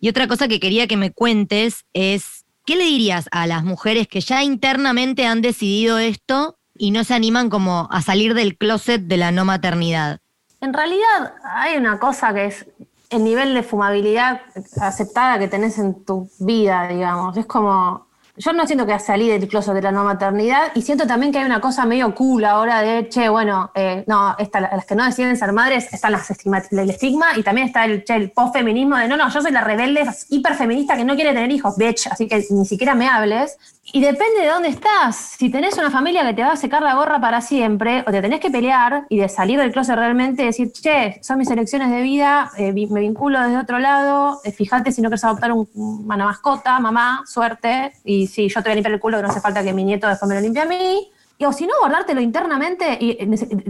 Y otra cosa que quería que me cuentes es, ¿qué le dirías a las mujeres que ya internamente han decidido esto y no se animan como a salir del closet de la no maternidad? En realidad hay una cosa que es el nivel de fumabilidad aceptada que tenés en tu vida, digamos. Es como yo no siento que salí del closet de la no maternidad y siento también que hay una cosa medio cool ahora de, che, bueno, eh, no, las que no deciden ser madres están las el estigma y también está el, che, el post-feminismo de, no, no, yo soy la rebelde hiperfeminista que no quiere tener hijos, bitch, así que ni siquiera me hables. Y depende de dónde estás. Si tenés una familia que te va a secar la gorra para siempre, o te tenés que pelear y de salir del closet realmente, decir, che, son mis elecciones de vida, eh, me vinculo desde otro lado, eh, fíjate si no quieres adoptar una mascota, mamá, suerte, y si yo te voy a limpiar el culo, que no hace falta que mi nieto después me lo limpie a mí. Y, o si no, guardártelo internamente y,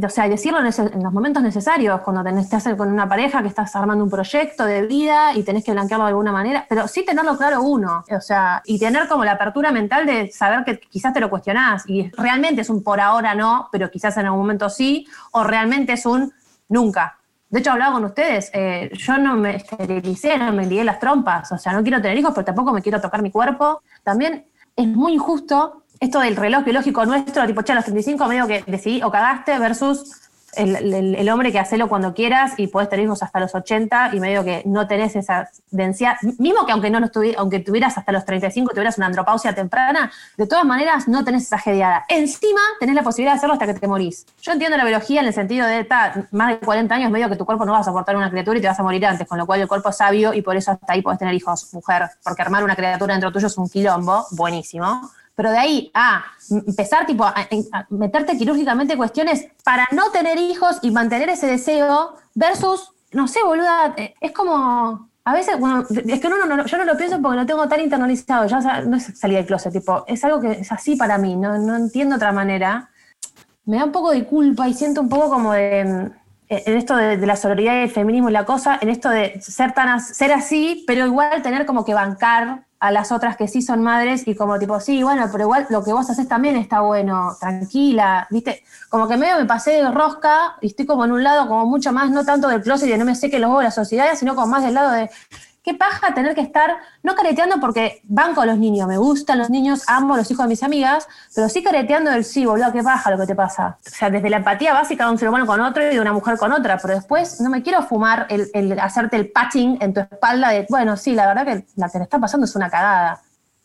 o sea, decirlo en, los momentos necesarios, cuando tenés hacer con una pareja que estás armando un proyecto de vida y tenés que blanquearlo de alguna manera, pero sí tenerlo claro uno, o sea, y tener como la apertura mental de saber que quizás te lo cuestionás y realmente es un por ahora no, pero quizás en algún momento sí, o realmente es un nunca. De hecho, hablaba con ustedes, eh, yo no me esterilicé, no me ligué las trompas, o sea, no quiero tener hijos, pero tampoco me quiero tocar mi cuerpo. También es muy injusto esto del reloj biológico nuestro, tipo, che, a los 35 medio que decidí o cagaste versus el, hombre que hacelo cuando quieras y puedes tener hijos hasta los 80 y medio que no tenés esa densidad, mismo que aunque no aunque tuvieras hasta los 35, tuvieras una andropausia temprana, de todas maneras no tenés esa gedeada. Encima tenés la posibilidad de hacerlo hasta que te morís. Yo entiendo la biología en el sentido de, más de 40 años, medio que tu cuerpo no va a soportar una criatura y te vas a morir antes, con lo cual el cuerpo es sabio y por eso hasta ahí podés tener hijos, mujer, porque armar una criatura dentro tuyo es un quilombo, buenísimo. Pero de ahí a empezar tipo a, meterte quirúrgicamente cuestiones para no tener hijos y mantener ese deseo versus, no sé, boluda, eh, es como a veces, bueno, es que no, no, yo no lo pienso porque lo tengo tan internalizado, ya no es salir del closet, tipo, es algo que es así para mí, no, no entiendo otra manera. me da un poco de culpa y siento un poco como de, en esto de, la sororidad y el feminismo y la cosa, en esto de ser, tan, ser así, pero igual tener como que bancar a las otras que sí son madres y como tipo, sí, bueno, pero igual lo que vos haces también está bueno, tranquila, ¿viste? Como que medio me pasé de rosca y estoy como en un lado como mucho más, no tanto del closet y no me sé que lo de la sociedad, sino como más del lado de, qué paja tener que estar, no careteando porque banco a los niños, me gustan los niños, amo a los hijos de mis amigas, pero sí careteando del sí, boludo, qué paja lo que te pasa. O sea, desde la empatía básica de un ser humano con otro y de una mujer con otra, pero después no me quiero fumar el, hacerte el patching en tu espalda de, bueno, sí, la verdad que la que te está pasando es una cagada.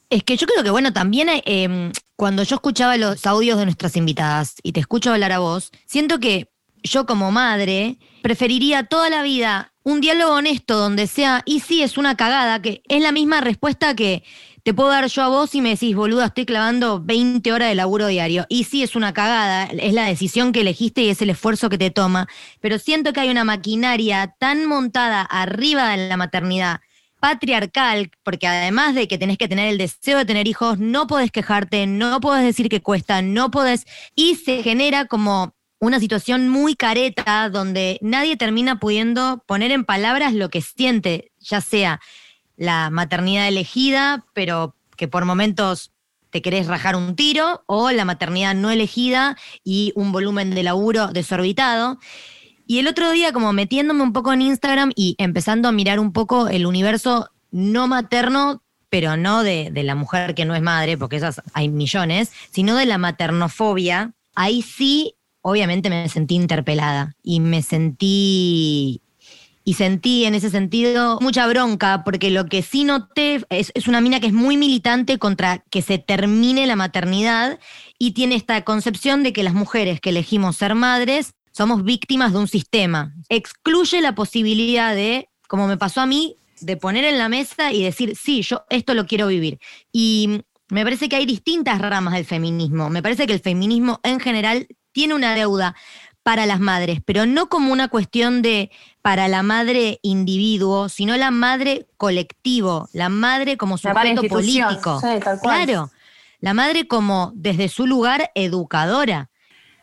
Es que yo creo que, bueno, también eh, cuando yo escuchaba los audios de nuestras invitadas y te escucho hablar a vos, siento que yo como madre preferiría toda la vida un diálogo honesto donde sea, y sí, es una cagada, que es la misma respuesta que te puedo dar yo a vos y me decís, boluda, estoy clavando 20 horas de laburo diario. Y sí, es una cagada, es la decisión que elegiste y es el esfuerzo que te toma, pero siento que hay una maquinaria tan montada arriba de la maternidad patriarcal, porque además de que tenés que tener el deseo de tener hijos, no podés quejarte, no podés decir que cuesta, no podés, y se genera como una situación muy careta donde nadie termina pudiendo poner en palabras lo que siente, ya sea la maternidad elegida, pero que por momentos te querés rajar un tiro, o la maternidad no elegida y un volumen de laburo desorbitado. Y el otro día, como metiéndome un poco en Instagram y empezando a mirar un poco el universo no materno, pero no de, de la mujer que no es madre, porque esas hay millones, sino de la maternofobia, ahí sí obviamente me sentí interpelada y me sentí y sentí en ese sentido mucha bronca, porque lo que sí noté es, es, una mina que es muy militante contra que se termine la maternidad y tiene esta concepción de que las mujeres que elegimos ser madres somos víctimas de un sistema. Excluye la posibilidad de, como me pasó a mí, de poner en la mesa y decir, sí, yo esto lo quiero vivir. Y me parece que hay distintas ramas del feminismo. Me parece que el feminismo en general tiene una deuda para las madres, pero no como una cuestión de para la madre individuo, sino la madre colectivo, la madre como sujeto político. Claro, la madre como desde su lugar educadora.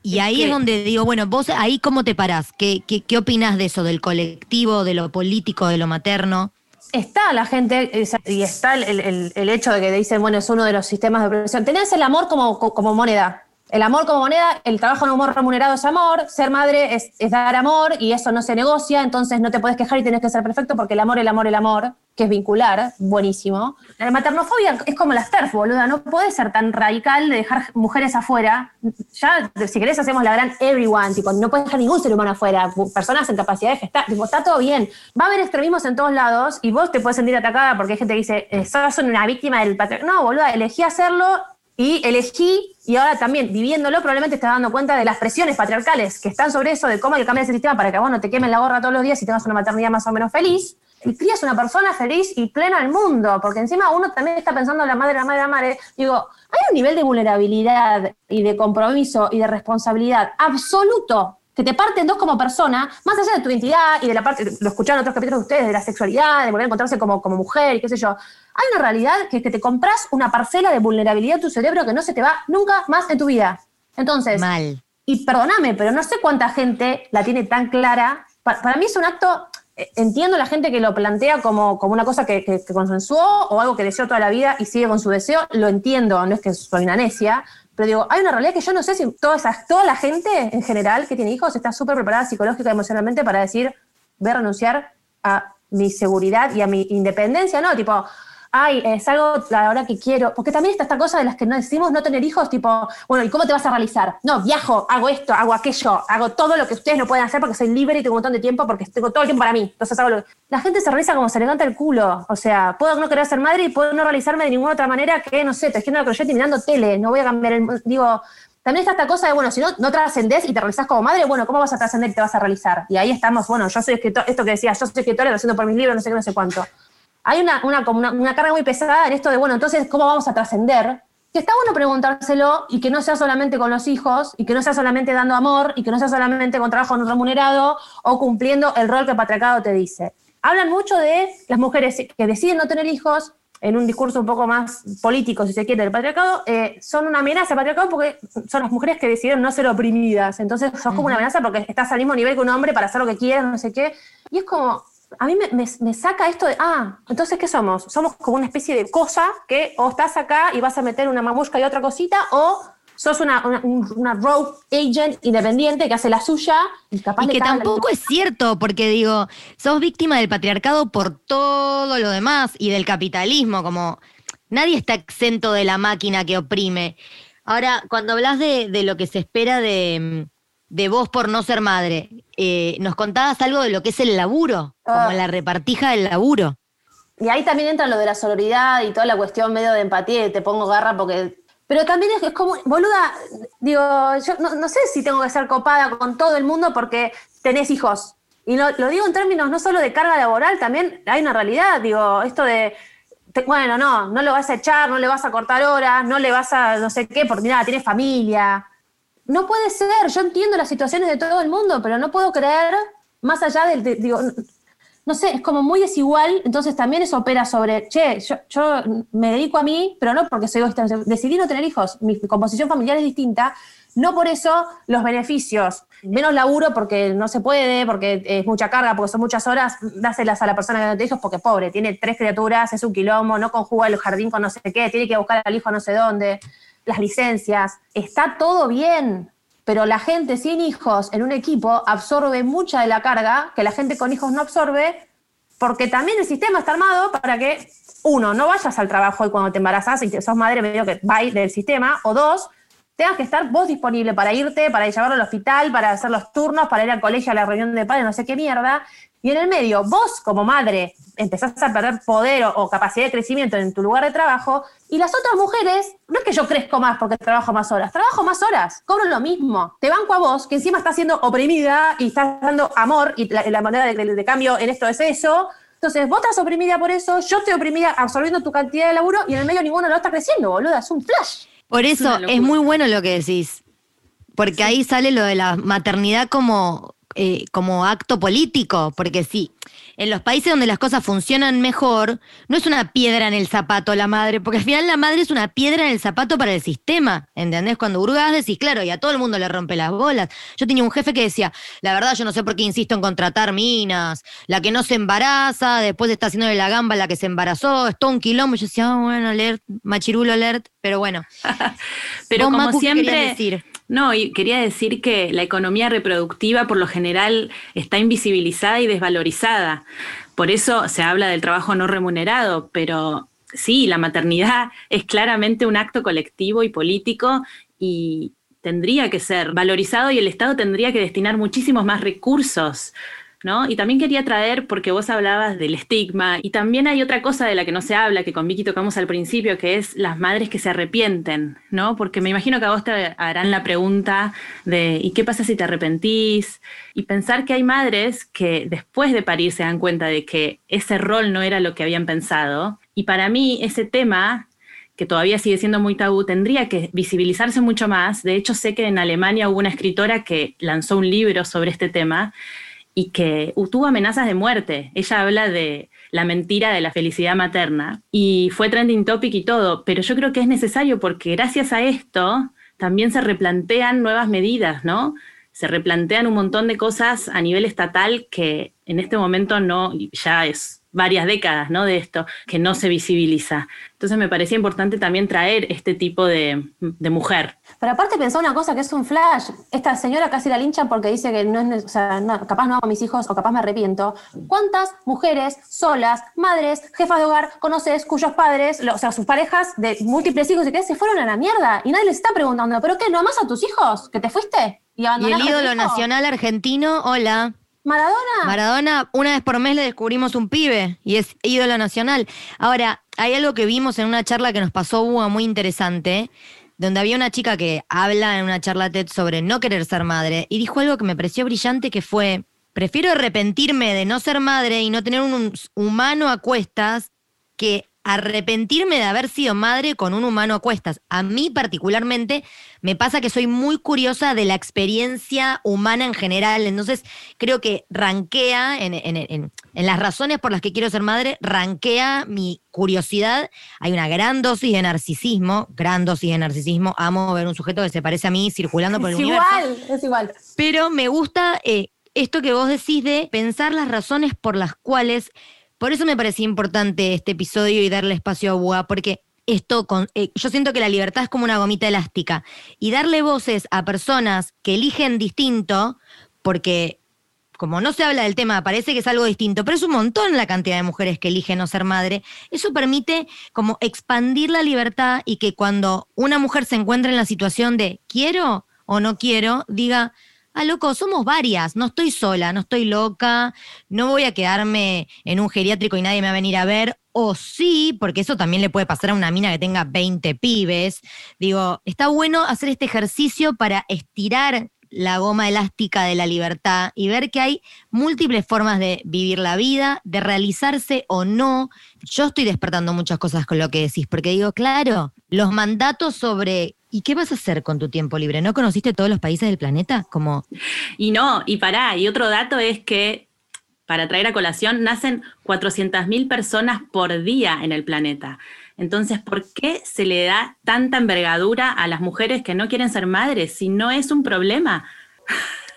Y ahí es donde digo, bueno, vos ahí cómo te parás, ¿Qué, qué, qué opinás de eso, del colectivo, de lo político, de lo materno? está la gente y está el, el, hecho de que dicen, bueno, es uno de los sistemas de opresión. Tenés el amor como, como moneda. El amor como moneda, el trabajo amor remunerado es amor, ser madre es, dar amor y eso no se negocia, entonces no te puedes quejar y tienes que ser perfecto porque el amor, el amor, el amor, que es vincular, buenísimo. La maternofobia es como las TERF, boluda, no puede ser tan radical de dejar mujeres afuera. Ya, si querés, hacemos la gran everyone, tipo, no puedes dejar ningún ser humano afuera, personas en capacidad de gestar, está todo bien. Va a haber extremismos en todos lados y vos te puedes sentir atacada porque hay gente que dice, eh, sos una víctima del patriarcado. No, boluda, elegí hacerlo y elegí, y ahora también viviéndolo, probablemente te estás dando cuenta de las presiones patriarcales que están sobre eso, de cómo hay que cambiar ese sistema para que vos no te quemen la gorra todos los días y tengas una maternidad más o menos feliz. Y crías una persona feliz y plena al mundo, porque encima uno también está pensando en la madre, la madre, la madre. Digo, hay un nivel de vulnerabilidad y de compromiso y de responsabilidad absoluto que te parten dos como persona, más allá de tu identidad y de la parte, lo escucharon otros capítulos de ustedes, de la sexualidad, de volver a encontrarse como, como mujer y qué sé yo. Hay una realidad que es que te compras una parcela de vulnerabilidad en tu cerebro que no se te va nunca más en tu vida. Entonces, Mal. y perdóname, pero no sé cuánta gente la tiene tan clara. Para, mí es un acto, eh, entiendo la gente que lo plantea como, como una cosa que, que, consensuó o algo que deseó toda la vida y sigue con su deseo, lo entiendo, no es que soy una necia, pero digo, hay una realidad que yo no sé si toda, toda la gente en general que tiene hijos está súper preparada psicológica y emocionalmente para decir, voy a renunciar a mi seguridad y a mi independencia, ¿no? Tipo, ay, es algo la hora que quiero, porque también está esta cosa de las que no decimos no tener hijos, tipo, bueno, ¿y cómo te vas a realizar? No, viajo, hago esto, hago aquello, hago todo lo que ustedes no pueden hacer porque soy libre y tengo un montón de tiempo porque tengo todo el tiempo para mí. Entonces hago lo La gente se realiza como se levanta el culo, o sea, puedo no querer ser madre y puedo no realizarme de ninguna otra manera que, no sé, tejiendo el crochet y mirando tele, no voy a cambiar el... Digo, también está esta cosa de, bueno, si no, no trascendés y te realizás como madre, bueno, ¿cómo vas a trascender y te vas a realizar? Y ahí estamos, bueno, yo soy escritor, esto que decía, yo soy escritora, lo haciendo por mis libros, no sé qué, no sé cuánto hay una, una, carga muy pesada en esto de, bueno, entonces, ¿cómo vamos a trascender? Que está bueno preguntárselo y que no sea solamente con los hijos, y que no sea solamente dando amor, y que no sea solamente con trabajo no remunerado o cumpliendo el rol que el patriarcado te dice. Hablan mucho de las mujeres que deciden no tener hijos en un discurso un poco más político, si se quiere, del patriarcado, eh, son una amenaza al patriarcado porque son las mujeres que decidieron no ser oprimidas. Entonces sos como una amenaza porque estás al mismo nivel que un hombre para hacer lo que quieras, no sé qué. Y es como, a mí me, saca esto de, ah, entonces, ¿qué somos? Somos como una especie de cosa que o estás acá y vas a meter una mamusca y otra cosita, o sos una, una, rogue agent independiente que hace la suya y capaz y que tampoco es cierto, porque digo, sos víctima del patriarcado por todo lo demás y del capitalismo, como nadie está exento de la máquina que oprime. Ahora, cuando hablas de, lo que se espera de, vos por no ser madre, eh, nos contabas algo de lo que es el laburo, como ah. la repartija del laburo. Y ahí también entra lo de la sororidad y toda la cuestión medio de empatía y te pongo garra porque pero también es, como, boluda, digo, yo no, sé si tengo que ser copada con todo el mundo porque tenés hijos. Y lo, digo en términos no solo de carga laboral, también hay una realidad, digo, esto de, bueno, no, no lo vas a echar, no le vas a cortar horas, no le vas a no sé qué, porque mira, tienes familia. No puede ser, yo entiendo las situaciones de todo el mundo, pero no puedo creer, más allá del, digo, no sé, es como muy desigual, entonces también eso opera sobre, che, yo, me dedico a mí, pero no porque soy decidí no tener hijos, mi composición familiar es distinta, no por eso los beneficios, menos laburo porque no se puede, porque es mucha carga, porque son muchas horas, dáselas a la persona que no tiene hijos porque pobre, tiene tres criaturas, es un quilombo, no conjuga el jardín con no sé qué, tiene que buscar al hijo no sé dónde, las licencias, está todo bien, pero la gente sin hijos en un equipo absorbe mucha de la carga que la gente con hijos no absorbe, porque también el sistema está armado para que, uno, no vayas al trabajo y cuando te embarazas y sos madre medio que va del sistema, o dos, tengas que estar vos disponible para irte, para llevarlo al hospital, para hacer los turnos, para ir al colegio a la reunión de padres, no sé qué mierda, y en el medio, vos como madre empezás a perder poder o, capacidad de crecimiento en tu lugar de trabajo, y las otras mujeres, no es que yo crezco más porque trabajo más horas, trabajo más horas, cobro lo mismo. Te banco a vos, que encima estás siendo oprimida y estás dando amor, y la, manera de, cambio en esto es eso. Entonces, vos estás oprimida por eso, yo estoy oprimida absorbiendo tu cantidad de laburo, y en el medio ninguno lo está creciendo, boluda, es un flash. Por eso es muy bueno lo que decís, porque ahí sale lo de la maternidad como eh, como acto político, porque sí, en los países donde las cosas funcionan mejor, no es una piedra en el zapato la madre, porque al final la madre es una piedra en el zapato para el sistema, ¿entendés? Cuando hurgas decís, claro, y a todo el mundo le rompe las bolas. Yo tenía un jefe que decía, la verdad yo no sé por qué insisto en contratar minas, la que no se embaraza, después está haciendo de la gamba la que se embarazó, es todo un quilombo, yo decía, ah, bueno, alert, machirulo alert, pero bueno. (laughs) pero como siempre... Decir? No, y quería decir que la economía reproductiva por lo general está invisibilizada y desvalorizada. Por eso se habla del trabajo no remunerado, pero sí, la maternidad (laughs) es claramente un acto colectivo y político y tendría que ser valorizado y el Estado tendría que destinar muchísimos más recursos y también quería traer, porque vos hablabas del estigma, y también hay otra cosa de la que no se habla, que con Vicky tocamos al principio, que es las madres que se arrepienten, ¿no? Porque me imagino que a vos te harán la pregunta de, ¿y qué pasa si te arrepentís? Y pensar que hay madres que después de parir se dan cuenta de que ese rol no era lo que habían pensado. Y para mí ese tema que todavía sigue siendo muy tabú, tendría que visibilizarse mucho más. De hecho, sé que en Alemania hubo una escritora que lanzó un libro sobre este tema y que tuvo amenazas de muerte. Ella habla de la mentira de la felicidad materna y fue trending topic y todo, pero yo creo que es necesario porque gracias a esto también se replantean nuevas medidas, ¿no? Se replantean un montón de cosas a nivel estatal que en este momento no, ya es varias décadas ¿no? de esto, que no se visibiliza. Entonces me parecía importante también traer este tipo de, mujer. Pero aparte pensó una cosa que es un flash. Esta señora casi la linchan porque dice que no es, o sea, capaz no hago a mis hijos o capaz me arrepiento. ¿Cuántas mujeres solas, madres, jefas de hogar, conoces cuyos padres, o sea, sus parejas de múltiples hijos y que se fueron a la mierda? Y nadie les está preguntando, ¿pero qué? ¿No amas a tus hijos? ¿Que te fuiste? Y, y el ídolo nacional argentino, hola. Maradona. Maradona, una vez por mes le descubrimos un pibe y es ídolo nacional. Ahora, hay algo que vimos en una charla que nos pasó muy interesante, donde había una chica que habla en una charla TED sobre no querer ser madre y dijo algo que me pareció brillante que fue, prefiero arrepentirme de no ser madre y no tener un humano a cuestas que arrepentirme de haber sido madre con un humano a cuestas. A mí particularmente me pasa que soy muy curiosa de la experiencia humana en general, entonces creo que ranquea en, las razones por las que quiero ser madre, ranquea mi curiosidad. Hay una gran dosis de narcisismo, gran dosis de narcisismo. Amo ver un sujeto que se parece a mí circulando por el universo. Es igual, es igual. Pero me gusta eh, esto que vos decís de pensar las razones por las cuales por eso me parecía importante este episodio y darle espacio a Bua, porque esto, con, eh, yo siento que la libertad es como una gomita elástica y darle voces a personas que eligen distinto, porque como no se habla del tema, parece que es algo distinto, pero es un montón la cantidad de mujeres que eligen no ser madre. Eso permite como expandir la libertad y que cuando una mujer se encuentra en la situación de quiero o no quiero, diga, Ah, loco, somos varias, no estoy sola, no estoy loca, no voy a quedarme en un geriátrico y nadie me va a venir a ver. O sí, porque eso también le puede pasar a una mina que tenga 20 pibes. Digo, está bueno hacer este ejercicio para estirar la goma elástica de la libertad y ver que hay múltiples formas de vivir la vida, de realizarse o no. Yo estoy despertando muchas cosas con lo que decís, porque digo, claro, los mandatos sobre ¿Y qué vas a hacer con tu tiempo libre? ¿No conociste todos los países del planeta? Como... Y no, y pará, y otro dato es que, para traer a colación, nacen 400.000 personas por día en el planeta. Entonces, ¿por qué se le da tanta envergadura a las mujeres que no quieren ser madres si no es un problema?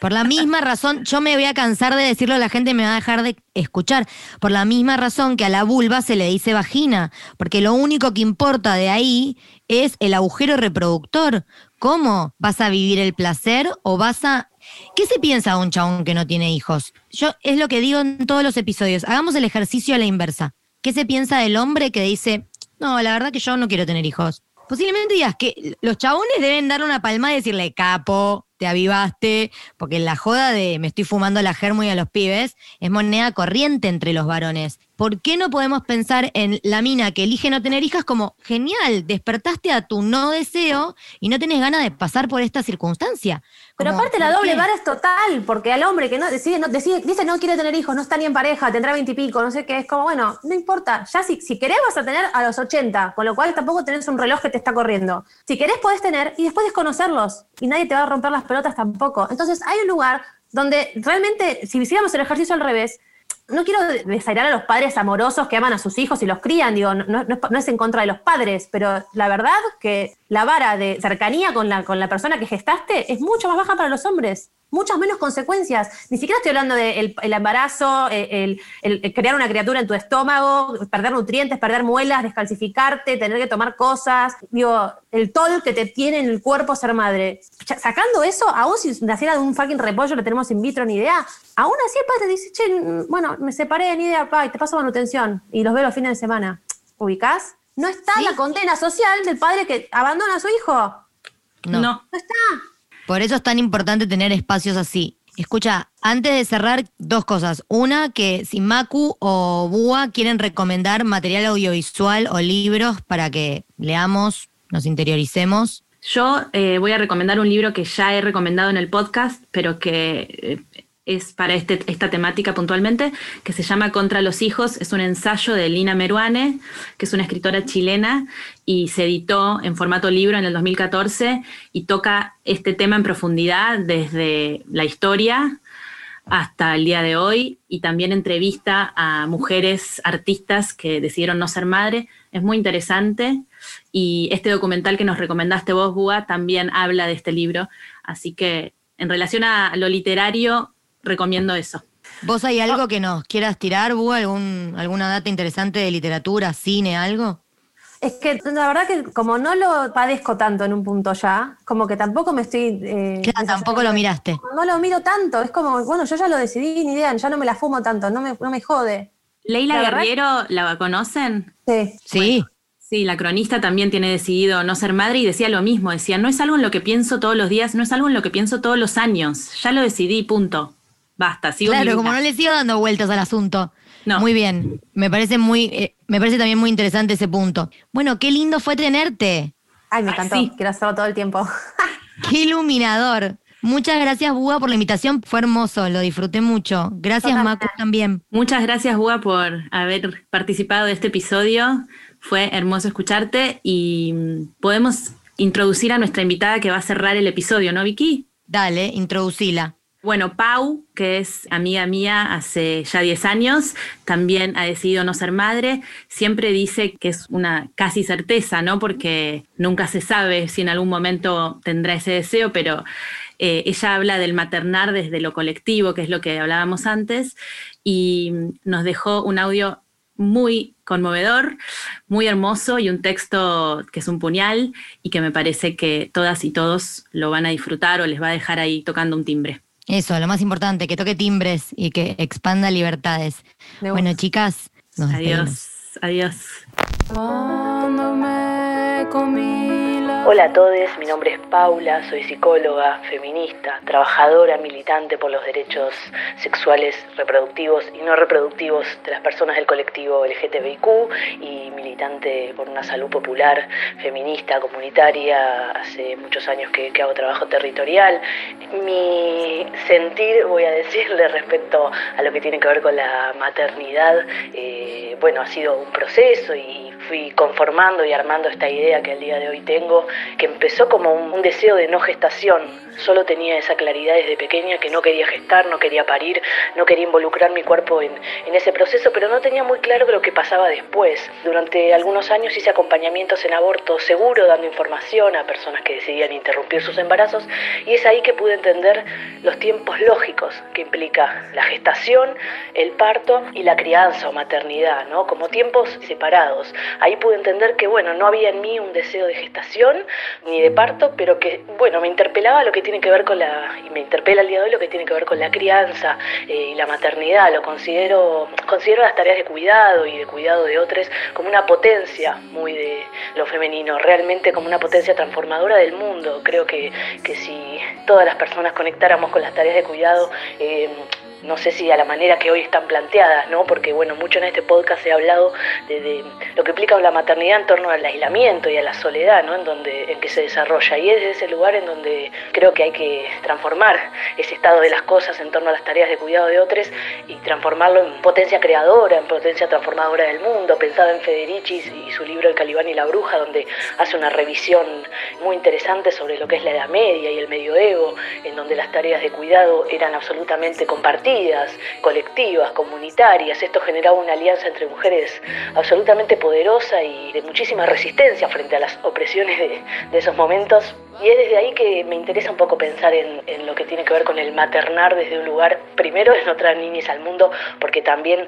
Por la misma razón, yo me voy a cansar de decirlo, la gente me va a dejar de escuchar. Por la misma razón que a la vulva se le dice vagina, porque lo único que importa de ahí es el agujero reproductor. ¿Cómo? ¿Vas a vivir el placer o vas a... ¿Qué se piensa un chabón que no tiene hijos? Yo es lo que digo en todos los episodios. Hagamos el ejercicio a la inversa. ¿Qué se piensa del hombre que dice, no, la verdad que yo no quiero tener hijos? Posiblemente digas que los chabones deben darle una palma y decirle, capo, te avivaste, porque la joda de me estoy fumando la germo y a los pibes es moneda corriente entre los varones. ¿Por qué no podemos pensar en la mina que elige no tener hijas como, genial, despertaste a tu no deseo y no tenés ganas de pasar por esta circunstancia? Pero aparte la doble vara es total, porque al hombre que no decide, no decide, dice no quiere tener hijos, no está ni en pareja, tendrá veintipico, no sé qué, es como, bueno, no importa, ya si, si querés vas a tener a los 80, con lo cual tampoco tenés un reloj que te está corriendo. Si querés podés tener y después desconocerlos y nadie te va a romper las pelotas tampoco. Entonces hay un lugar donde realmente, si hiciéramos el ejercicio al revés, no quiero desairar a los padres amorosos que aman a sus hijos y los crían, digo, no, es en contra de los padres, pero la verdad que la vara de cercanía con la, con la persona que gestaste es mucho más baja para los hombres muchas menos consecuencias. Ni siquiera estoy hablando del el embarazo, el, crear una criatura en tu estómago, perder nutrientes, perder muelas, descalcificarte, tener que tomar cosas. Digo, el tol que te tiene en el cuerpo ser madre. Sacando eso, aún si naciera de un fucking repollo, lo tenemos in vitro, ni idea. Aún así el padre te dice, che, bueno, me separé, ni idea, pa, y te paso manutención. Y los veo los fines de semana. ¿Ubicás? No está la condena social del padre que abandona a su hijo. No. No, no está. Por eso es tan importante tener espacios así. Escucha, antes de cerrar, dos cosas. Una, que si Macu o Búa quieren recomendar material audiovisual o libros para que leamos, nos interioricemos. Yo eh, voy a recomendar un libro que ya he recomendado en el podcast, pero que eh, es para este, esta temática puntualmente, que se llama Contra los hijos. Es un ensayo de Lina Meruane, que es una escritora chilena, y se editó en formato libro en el 2014 y toca este tema en profundidad desde la historia hasta el día de hoy y también entrevista a mujeres artistas que decidieron no ser madre. Es muy interesante y este documental que nos recomendaste vos, Búa, también habla de este libro. Así que en relación a lo literario, recomiendo eso. ¿Vos hay algo que nos quieras tirar, Bu? ¿Algún, ¿Alguna data interesante de literatura, cine, algo? Es que la verdad que como no lo padezco tanto en un punto ya, como que tampoco me estoy... Eh, claro, tampoco lo miraste. No lo miro tanto, es como, bueno, yo ya lo decidí, ni idea, ya no me la fumo tanto, no me, no me jode. Leila Guerriero, ¿la conocen? Sí. Sí. sí, la cronista también tiene decidido no ser madre y decía lo mismo, decía, no es algo en lo que pienso todos los días, no es algo en lo que pienso todos los años, ya lo decidí, punto. Basta, sigo Claro, como no le sigo dando vueltas al asunto. No. Muy bien. Me parece muy, eh, me parece también muy interesante ese punto. Bueno, qué lindo fue tenerte. Ay, me encantó. Quiero hacerlo todo el tiempo. (laughs) qué iluminador. Muchas gracias, Buga, por la invitación. Fue hermoso, lo disfruté mucho. Gracias, Macu, también. Muchas gracias, Buga, por haber participado de este episodio. Fue hermoso escucharte y mm, podemos introducir a nuestra invitada que va a cerrar el episodio, ¿no, Vicky? Dale, introducila. Bueno, Pau, que es amiga mía hace ya 10 años, también ha decidido no ser madre. Siempre dice que es una casi certeza, ¿no? Porque nunca se sabe si en algún momento tendrá ese deseo, pero eh, ella habla del maternar desde lo colectivo, que es lo que hablábamos antes, y nos dejó un audio muy conmovedor, muy hermoso y un texto que es un puñal y que me parece que todas y todos lo van a disfrutar o les va a dejar ahí tocando un timbre. Eso, lo más importante, que toque timbres y que expanda libertades. bueno, chicas, nos adiós. Adiós. Hola a todos, mi nombre es Paula, soy psicóloga, feminista, trabajadora, militante por los derechos sexuales, reproductivos y no reproductivos de las personas del colectivo LGTBIQ y militante por una salud popular, feminista, comunitaria, hace muchos años que, hago trabajo territorial. Mi sentir, voy a decirle, respecto a lo que tiene que ver con la maternidad, eh, bueno, ha sido un proceso y fui conformando y armando esta idea que al día de hoy tengo, que empezó como un, deseo de no gestación. Solo tenía esa claridad desde pequeña que no quería gestar, no quería parir, no quería involucrar mi cuerpo en, ese proceso, pero no tenía muy claro lo que pasaba después. Durante algunos años hice acompañamientos en aborto seguro, dando información a personas que decidían interrumpir sus embarazos, y es ahí que pude entender los tiempos lógicos que implica la gestación, el parto y la crianza o maternidad, ¿no? como tiempos separados ahí pude entender que, bueno, no había en mí un deseo de gestación ni de parto, pero que, bueno, me interpelaba lo que tiene que ver con la, y me interpela el día de hoy lo que tiene que ver con la crianza eh, y la maternidad. Lo considero, considero las tareas de cuidado y de cuidado de otros como una potencia muy de lo femenino, realmente como una potencia transformadora del mundo. Creo que, que si todas las personas conectáramos con las tareas de cuidado, eh, no sé si a la manera que hoy están planteadas, ¿no? Porque bueno, mucho en este podcast he hablado de, lo que implica la maternidad en torno al aislamiento y a la soledad, ¿no? En donde en que se desarrolla y es desde ese lugar en donde creo que hay que transformar ese estado de las cosas en torno a las tareas de cuidado de otros y transformarlo en potencia creadora, en potencia transformadora del mundo, pensado en Federici y su libro El Calibán y la Bruja, donde hace una revisión muy interesante sobre lo que es la Edad Media y el medioevo, en donde las tareas de cuidado eran absolutamente compartidas colectivas, comunitarias. Esto generaba una alianza entre mujeres absolutamente poderosa y de muchísima resistencia frente a las opresiones de, esos momentos. Y es desde ahí que me interesa un poco pensar en, lo que tiene que ver con el maternar desde un lugar, primero es no traer niñas al mundo, porque también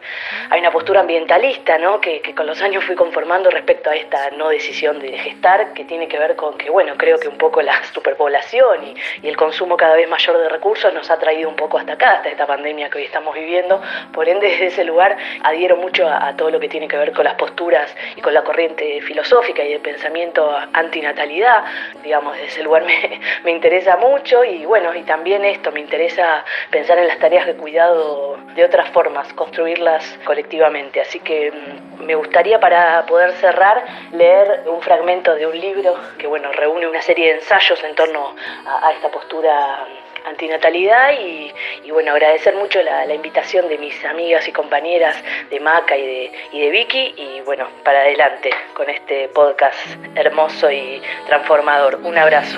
hay una postura ambientalista, ¿no? Que, con los años fui conformando respecto a esta no decisión de gestar, que tiene que ver con que, bueno, creo que un poco la superpoblación y el consumo cada vez mayor de recursos nos ha traído un poco hasta acá, hasta esta pandemia que hoy estamos viviendo. Por ende, desde ese lugar adhiero mucho a, todo lo que tiene que ver con las posturas y con la corriente filosófica y de pensamiento antinatalidad. Digamos, desde ese lugar me, (laughs) me interesa mucho y bueno, y también esto, me interesa pensar en las tareas de cuidado de otras formas, construirlas colectivamente. Así que mm, me gustaría para poder cerrar leer un fragmento de un libro que bueno, reúne una serie de ensayos en torno a esta postura antinatalidad y, bueno, agradecer mucho la, invitación de mis amigas y compañeras de Maca y de, y de Vicky y bueno, para adelante con este podcast hermoso y transformador. Un abrazo.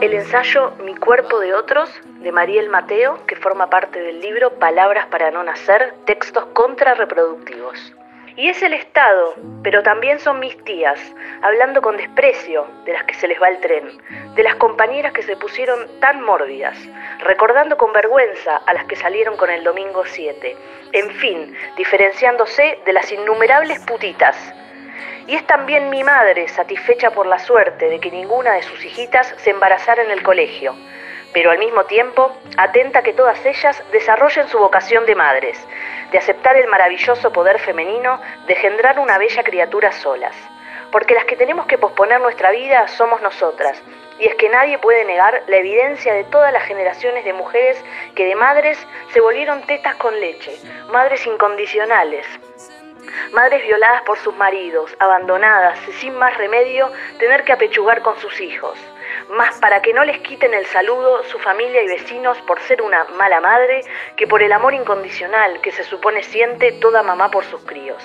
El ensayo Mi cuerpo de otros de Mariel Mateo, que forma parte del libro Palabras para no nacer, textos contrarreproductivos. Y es el Estado, pero también son mis tías, hablando con desprecio de las que se les va el tren, de las compañeras que se pusieron tan mórbidas, recordando con vergüenza a las que salieron con el domingo 7, en fin, diferenciándose de las innumerables putitas. Y es también mi madre, satisfecha por la suerte de que ninguna de sus hijitas se embarazara en el colegio, pero al mismo tiempo atenta que todas ellas desarrollen su vocación de madres, de aceptar el maravilloso poder femenino de engendrar una bella criatura solas. Porque las que tenemos que posponer nuestra vida somos nosotras, y es que nadie puede negar la evidencia de todas las generaciones de mujeres que de madres se volvieron tetas con leche, madres incondicionales, madres violadas por sus maridos, abandonadas, sin más remedio, tener que apechugar con sus hijos más para que no les quiten el saludo su familia y vecinos por ser una mala madre que por el amor incondicional que se supone siente toda mamá por sus críos.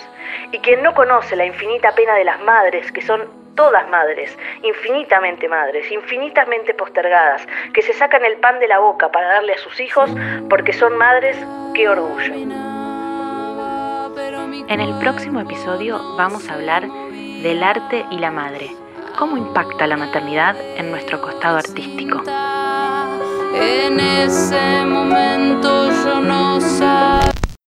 Y quien no conoce la infinita pena de las madres, que son todas madres, infinitamente madres, infinitamente postergadas, que se sacan el pan de la boca para darle a sus hijos porque son madres, qué orgullo. En el próximo episodio vamos a hablar del arte y la madre. ¿Cómo impacta la maternidad en nuestro costado artístico? En ese momento yo no sabía.